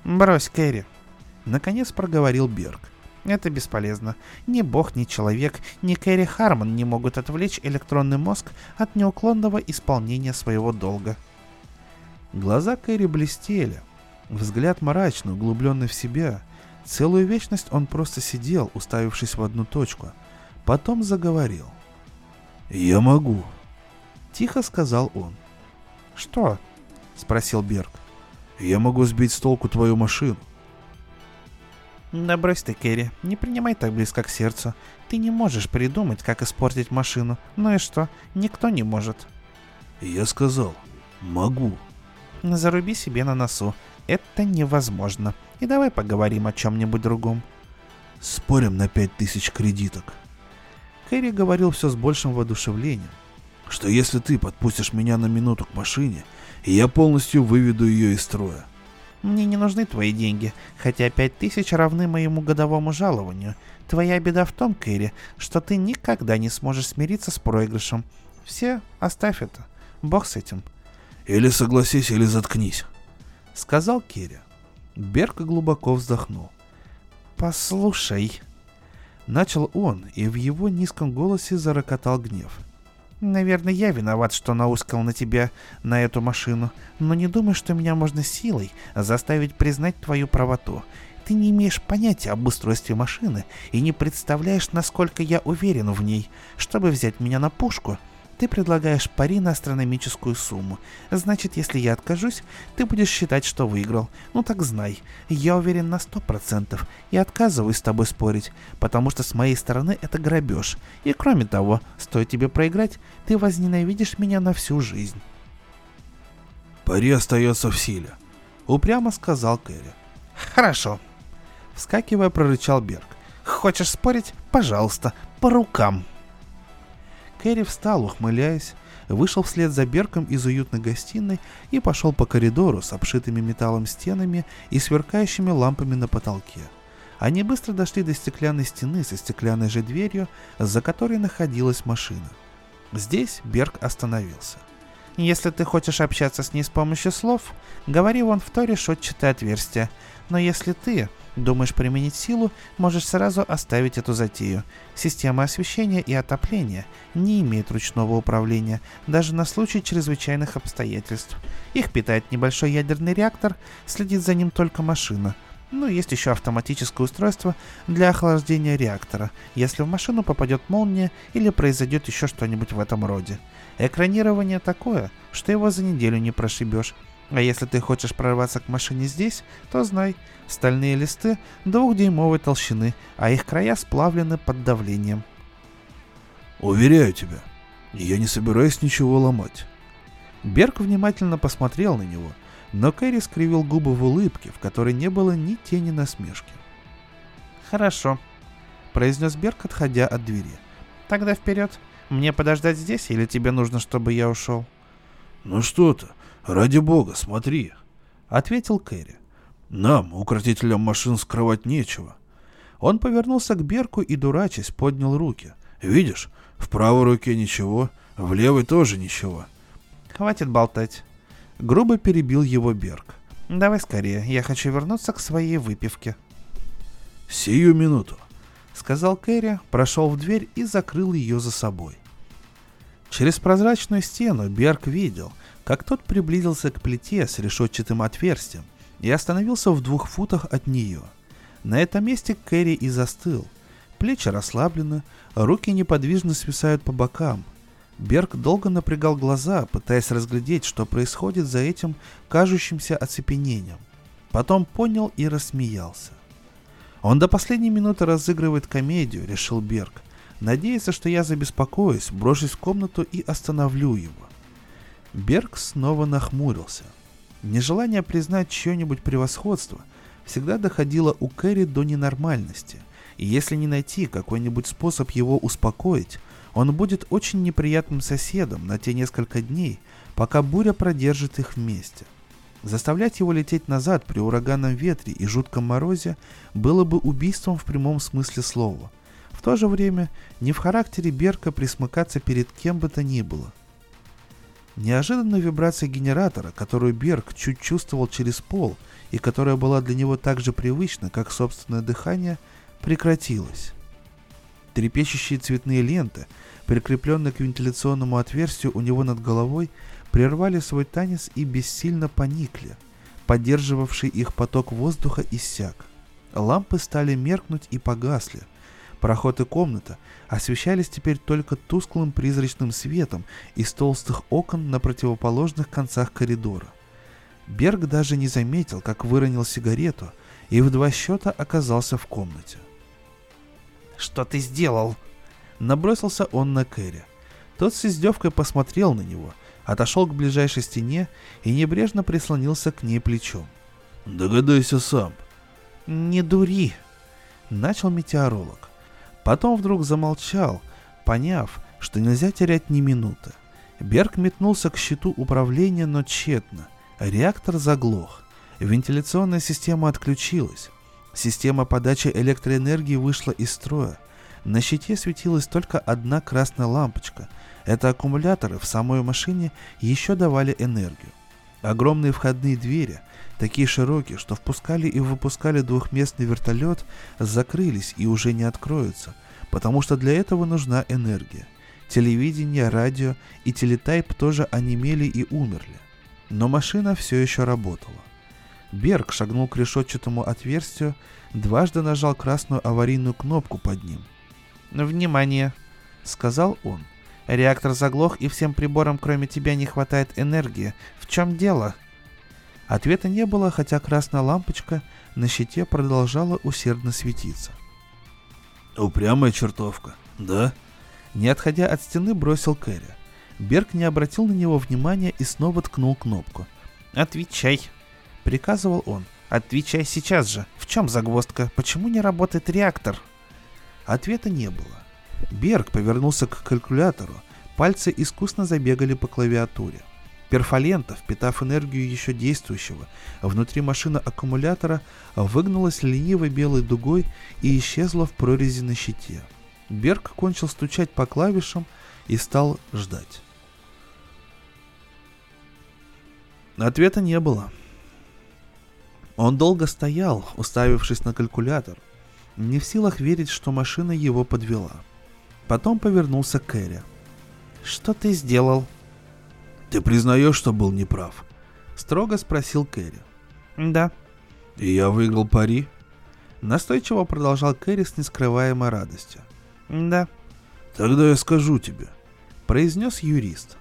«Брось, Кэрри!» — наконец проговорил Берг. Это бесполезно. Ни бог, ни человек, ни Кэрри Харман не могут отвлечь электронный мозг от неуклонного исполнения своего долга. Глаза Кэрри блестели, взгляд мрачный, углубленный в себя. Целую вечность он просто сидел, уставившись в одну точку. Потом заговорил. «Я могу», — тихо сказал он. «Что?» — спросил Берг. «Я могу сбить с толку твою машину». «Да брось ты, Керри, не принимай так близко к сердцу. Ты не можешь придумать, как испортить машину. Ну и что? Никто не может». «Я сказал, могу», Заруби себе на носу. Это невозможно. И давай поговорим о чем-нибудь другом. Спорим на пять тысяч кредиток. Кэрри говорил все с большим воодушевлением. Что если ты подпустишь меня на минуту к машине, я полностью выведу ее из строя. Мне не нужны твои деньги, хотя пять тысяч равны моему годовому жалованию. Твоя беда в том, Кэрри, что ты никогда не сможешь смириться с проигрышем. Все, оставь это. Бог с этим. Или согласись, или заткнись», — сказал Керри. Берг глубоко вздохнул. «Послушай», — начал он, и в его низком голосе зарокотал гнев. «Наверное, я виноват, что наускал на тебя, на эту машину, но не думай, что меня можно силой заставить признать твою правоту. Ты не имеешь понятия об устройстве машины и не представляешь, насколько я уверен в ней. Чтобы взять меня на пушку, Ты предлагаешь пари на астрономическую сумму. Значит, если я откажусь, ты будешь считать, что выиграл. Ну так знай, я уверен на сто процентов и отказываюсь с тобой спорить, потому что с моей стороны это грабеж. И кроме того, стоит тебе проиграть, ты возненавидишь меня на всю жизнь. Пари остается в силе, упрямо сказал Кэрри. Хорошо. Вскакивая, прорычал Берг. Хочешь спорить? Пожалуйста, по рукам. Кэрри встал, ухмыляясь, вышел вслед за Берком из уютной гостиной и пошел по коридору с обшитыми металлом стенами и сверкающими лампами на потолке. Они быстро дошли до стеклянной стены со стеклянной же дверью, за которой находилась машина. Здесь Берг остановился. «Если ты хочешь общаться с ней с помощью слов, говори вон в то решетчатое отверстие. Но если ты Думаешь применить силу, можешь сразу оставить эту затею. Система освещения и отопления не имеет ручного управления, даже на случай чрезвычайных обстоятельств. Их питает небольшой ядерный реактор, следит за ним только машина. Ну, есть еще автоматическое устройство для охлаждения реактора, если в машину попадет молния или произойдет еще что-нибудь в этом роде. Экранирование такое, что его за неделю не прошибешь. А если ты хочешь прорваться к машине здесь, то знай, стальные листы двухдюймовой толщины, а их края сплавлены под давлением. Уверяю тебя, я не собираюсь ничего ломать. Берг внимательно посмотрел на него, но Кэрри скривил губы в улыбке, в которой не было ни тени насмешки. «Хорошо», — произнес Берг, отходя от двери. «Тогда вперед. Мне подождать здесь или тебе нужно, чтобы я ушел?» «Ну что ты, ради бога, смотри», — ответил Кэрри. «Нам, укротителям машин, скрывать нечего». Он повернулся к Берку и, дурачась, поднял руки. «Видишь, в правой руке ничего, в левой тоже ничего». «Хватит болтать». Грубо перебил его Берг. «Давай скорее, я хочу вернуться к своей выпивке». «Сию минуту», — сказал Кэрри, прошел в дверь и закрыл ее за собой. Через прозрачную стену Берг видел, как тот приблизился к плите с решетчатым отверстием и остановился в двух футах от нее. На этом месте Кэрри и застыл. Плечи расслаблены, руки неподвижно свисают по бокам. Берг долго напрягал глаза, пытаясь разглядеть, что происходит за этим кажущимся оцепенением. Потом понял и рассмеялся. Он до последней минуты разыгрывает комедию, решил Берг. Надеется, что я забеспокоюсь, брошусь в комнату и остановлю его. Берг снова нахмурился. Нежелание признать чье-нибудь превосходство всегда доходило у Кэрри до ненормальности, и если не найти какой-нибудь способ его успокоить, он будет очень неприятным соседом на те несколько дней, пока буря продержит их вместе. Заставлять его лететь назад при ураганном ветре и жутком морозе было бы убийством в прямом смысле слова. В то же время не в характере Берка присмыкаться перед кем бы то ни было – Неожиданная вибрация генератора, которую Берг чуть чувствовал через пол и которая была для него так же привычна, как собственное дыхание, прекратилась. Трепещущие цветные ленты, прикрепленные к вентиляционному отверстию у него над головой, прервали свой танец и бессильно поникли. Поддерживавший их поток воздуха иссяк. Лампы стали меркнуть и погасли – Проход и комната освещались теперь только тусклым призрачным светом из толстых окон на противоположных концах коридора. Берг даже не заметил, как выронил сигарету, и в два счета оказался в комнате. «Что ты сделал?» Набросился он на Кэрри. Тот с издевкой посмотрел на него, отошел к ближайшей стене и небрежно прислонился к ней плечом. «Догадайся сам». «Не дури», — начал метеоролог. Потом вдруг замолчал, поняв, что нельзя терять ни минуты. Берг метнулся к щиту управления, но тщетно. Реактор заглох. Вентиляционная система отключилась. Система подачи электроэнергии вышла из строя. На щите светилась только одна красная лампочка. Это аккумуляторы в самой машине еще давали энергию. Огромные входные двери, такие широкие, что впускали и выпускали двухместный вертолет, закрылись и уже не откроются, потому что для этого нужна энергия. Телевидение, радио и телетайп тоже онемели и умерли. Но машина все еще работала. Берг шагнул к решетчатому отверстию, дважды нажал красную аварийную кнопку под ним. «Внимание!» — сказал он. Реактор заглох, и всем приборам, кроме тебя, не хватает энергии. В чем дело?» Ответа не было, хотя красная лампочка на щите продолжала усердно светиться. «Упрямая чертовка, да?» Не отходя от стены, бросил Кэрри. Берг не обратил на него внимания и снова ткнул кнопку. «Отвечай!» — приказывал он. «Отвечай сейчас же! В чем загвоздка? Почему не работает реактор?» Ответа не было. Берг повернулся к калькулятору. Пальцы искусно забегали по клавиатуре. Перфолента, впитав энергию еще действующего, внутри машины аккумулятора выгнулась ленивой белой дугой и исчезла в прорези на щите. Берг кончил стучать по клавишам и стал ждать. Ответа не было. Он долго стоял, уставившись на калькулятор, не в силах верить, что машина его подвела. Потом повернулся к Кэрри. «Что ты сделал?» «Ты признаешь, что был неправ?» Строго спросил Кэрри. «Да». «И я выиграл пари?» Настойчиво продолжал Кэрри с нескрываемой радостью. «Да». «Тогда я скажу тебе», — произнес юрист.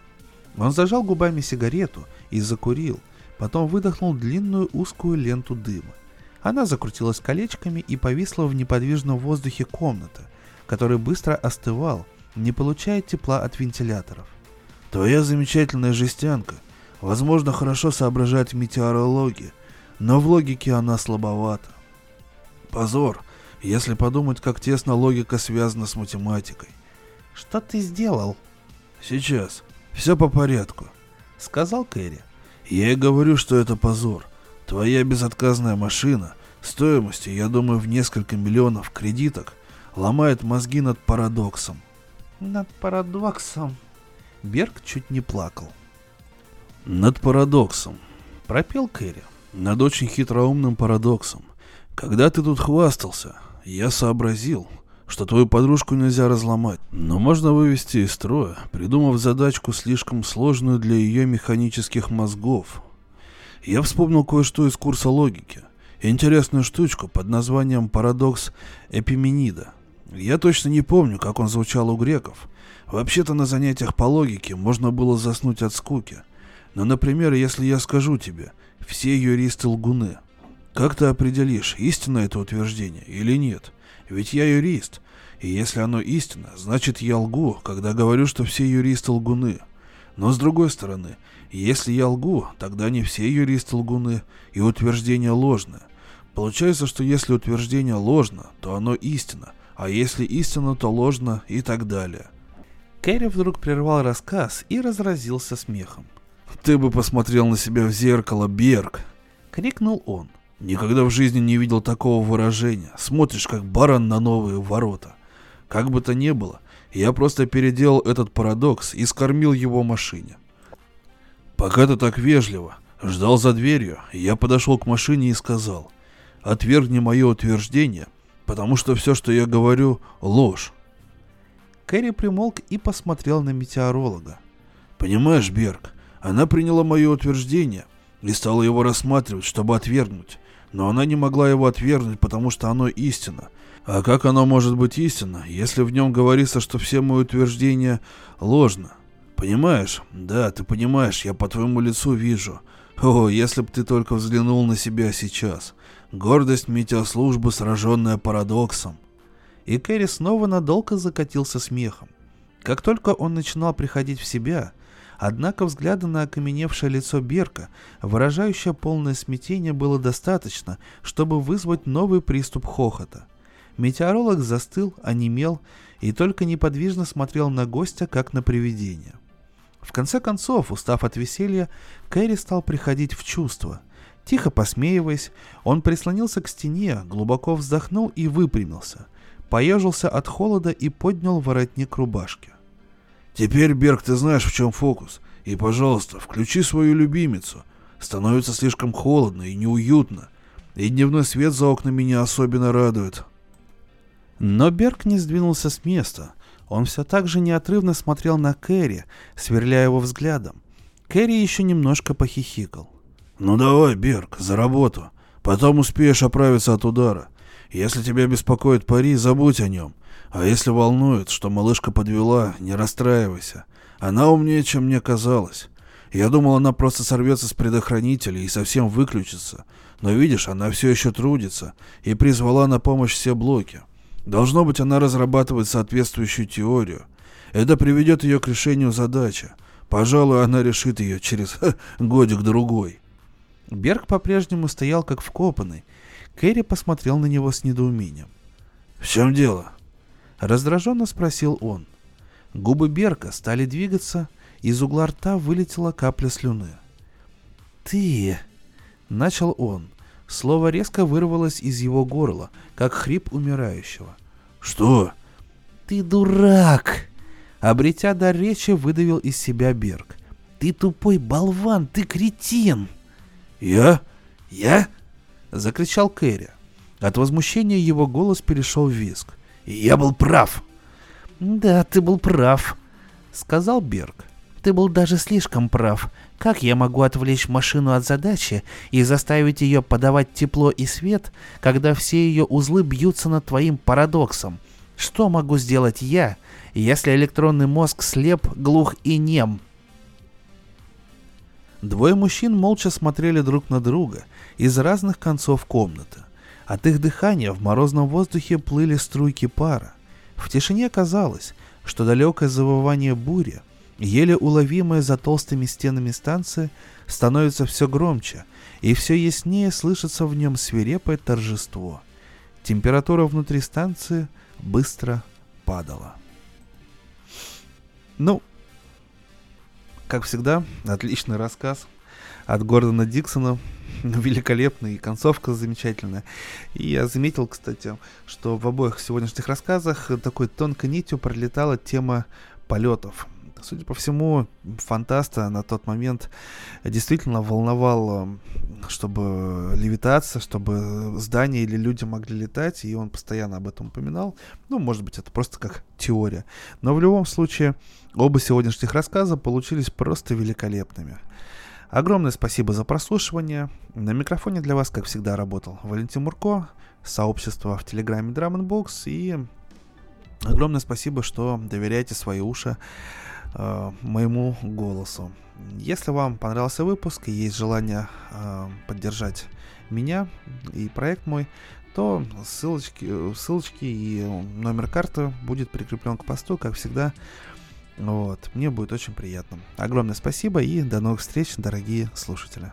Он зажал губами сигарету и закурил, потом выдохнул длинную узкую ленту дыма. Она закрутилась колечками и повисла в неподвижном воздухе комнаты, который быстро остывал, не получая тепла от вентиляторов. «Твоя замечательная жестянка, возможно, хорошо соображает в метеорологии, но в логике она слабовата. Позор, если подумать, как тесно логика связана с математикой. Что ты сделал? Сейчас. Все по порядку, сказал Кэрри. Я и говорю, что это позор. Твоя безотказная машина, стоимостью, я думаю, в несколько миллионов кредиток, ломает мозги над парадоксом. Над парадоксом? Берг чуть не плакал. Над парадоксом, пропел Кэрри. Над очень хитроумным парадоксом. Когда ты тут хвастался, я сообразил, что твою подружку нельзя разломать, но можно вывести из строя, придумав задачку слишком сложную для ее механических мозгов. Я вспомнил кое-что из курса логики. Интересную штучку под названием «Парадокс Эпименида». Я точно не помню, как он звучал у греков. Вообще-то на занятиях по логике можно было заснуть от скуки. Но, например, если я скажу тебе «все юристы лгуны», как ты определишь, истинно это утверждение или нет? Ведь я юрист, и если оно истинно, значит я лгу, когда говорю, что все юристы лгуны. Но с другой стороны, если я лгу, тогда не все юристы лгуны, и утверждение ложное. Получается, что если утверждение ложно, то оно истинно, а если истинно, то ложно и так далее. Кэрри вдруг прервал рассказ и разразился смехом. «Ты бы посмотрел на себя в зеркало, Берг!» — крикнул он. Никогда в жизни не видел такого выражения. Смотришь, как баран на новые ворота. Как бы то ни было, я просто переделал этот парадокс и скормил его машине. Пока ты так вежливо ждал за дверью, я подошел к машине и сказал, отвергни мое утверждение, потому что все, что я говорю, ложь. Кэрри примолк и посмотрел на метеоролога. Понимаешь, Берг, она приняла мое утверждение и стала его рассматривать, чтобы отвергнуть но она не могла его отвергнуть, потому что оно истина. А как оно может быть истинно, если в нем говорится, что все мои утверждения ложно? Понимаешь? Да, ты понимаешь, я по твоему лицу вижу. О, если бы ты только взглянул на себя сейчас. Гордость метеослужбы, сраженная парадоксом. И Кэрри снова надолго закатился смехом. Как только он начинал приходить в себя, Однако взгляда на окаменевшее лицо Берка, выражающее полное смятение, было достаточно, чтобы вызвать новый приступ хохота. Метеоролог застыл, онемел и только неподвижно смотрел на гостя, как на привидение. В конце концов, устав от веселья, Кэрри стал приходить в чувство. Тихо посмеиваясь, он прислонился к стене, глубоко вздохнул и выпрямился. Поежился от холода и поднял воротник рубашки. Теперь, Берг, ты знаешь, в чем фокус. И, пожалуйста, включи свою любимицу. Становится слишком холодно и неуютно. И дневной свет за окнами не особенно радует. Но Берг не сдвинулся с места. Он все так же неотрывно смотрел на Кэрри, сверляя его взглядом. Кэрри еще немножко похихикал. «Ну давай, Берг, за работу. Потом успеешь оправиться от удара. Если тебя беспокоит пари, забудь о нем. А если волнует, что малышка подвела, не расстраивайся. Она умнее, чем мне казалось. Я думал, она просто сорвется с предохранителя и совсем выключится. Но видишь, она все еще трудится и призвала на помощь все блоки. Должно быть, она разрабатывает соответствующую теорию. Это приведет ее к решению задачи. Пожалуй, она решит ее через годик-другой. Берг по-прежнему стоял как вкопанный. Кэрри посмотрел на него с недоумением. «В чем дело?» Раздраженно спросил он. Губы Берка стали двигаться, из угла рта вылетела капля слюны. «Ты...» — начал он. Слово резко вырвалось из его горла, как хрип умирающего. «Что?» «Ты дурак!» Обретя дар речи, выдавил из себя Берг. «Ты тупой болван, ты кретин!» «Я? Я?» — закричал Кэрри. От возмущения его голос перешел в визг. «Я был прав!» «Да, ты был прав», — сказал Берг. Ты был даже слишком прав. Как я могу отвлечь машину от задачи и заставить ее подавать тепло и свет, когда все ее узлы бьются над твоим парадоксом? Что могу сделать я, если электронный мозг слеп, глух и нем? Двое мужчин молча смотрели друг на друга из разных концов комнаты. От их дыхания в морозном воздухе плыли струйки пара. В тишине казалось, что далекое завывание бури — еле уловимая за толстыми стенами станция, становится все громче, и все яснее слышится в нем свирепое торжество. Температура внутри станции быстро падала. Ну, как всегда, отличный рассказ от Гордона Диксона. Великолепный, и концовка замечательная. И я заметил, кстати, что в обоих сегодняшних рассказах такой тонкой нитью пролетала тема полетов. Судя по всему, фантаста на тот момент действительно волновал, чтобы левитация, чтобы здания или люди могли летать, и он постоянно об этом упоминал. Ну, может быть, это просто как теория. Но в любом случае, оба сегодняшних рассказа получились просто великолепными. Огромное спасибо за прослушивание. На микрофоне для вас, как всегда, работал Валентин Мурко, сообщество в Телеграме Drum Box и огромное спасибо, что доверяете свои уши э, моему голосу. Если вам понравился выпуск и есть желание э, поддержать меня и проект мой, то ссылочки, ссылочки и номер карты будет прикреплен к посту, как всегда. Вот, мне будет очень приятно. Огромное спасибо и до новых встреч, дорогие слушатели.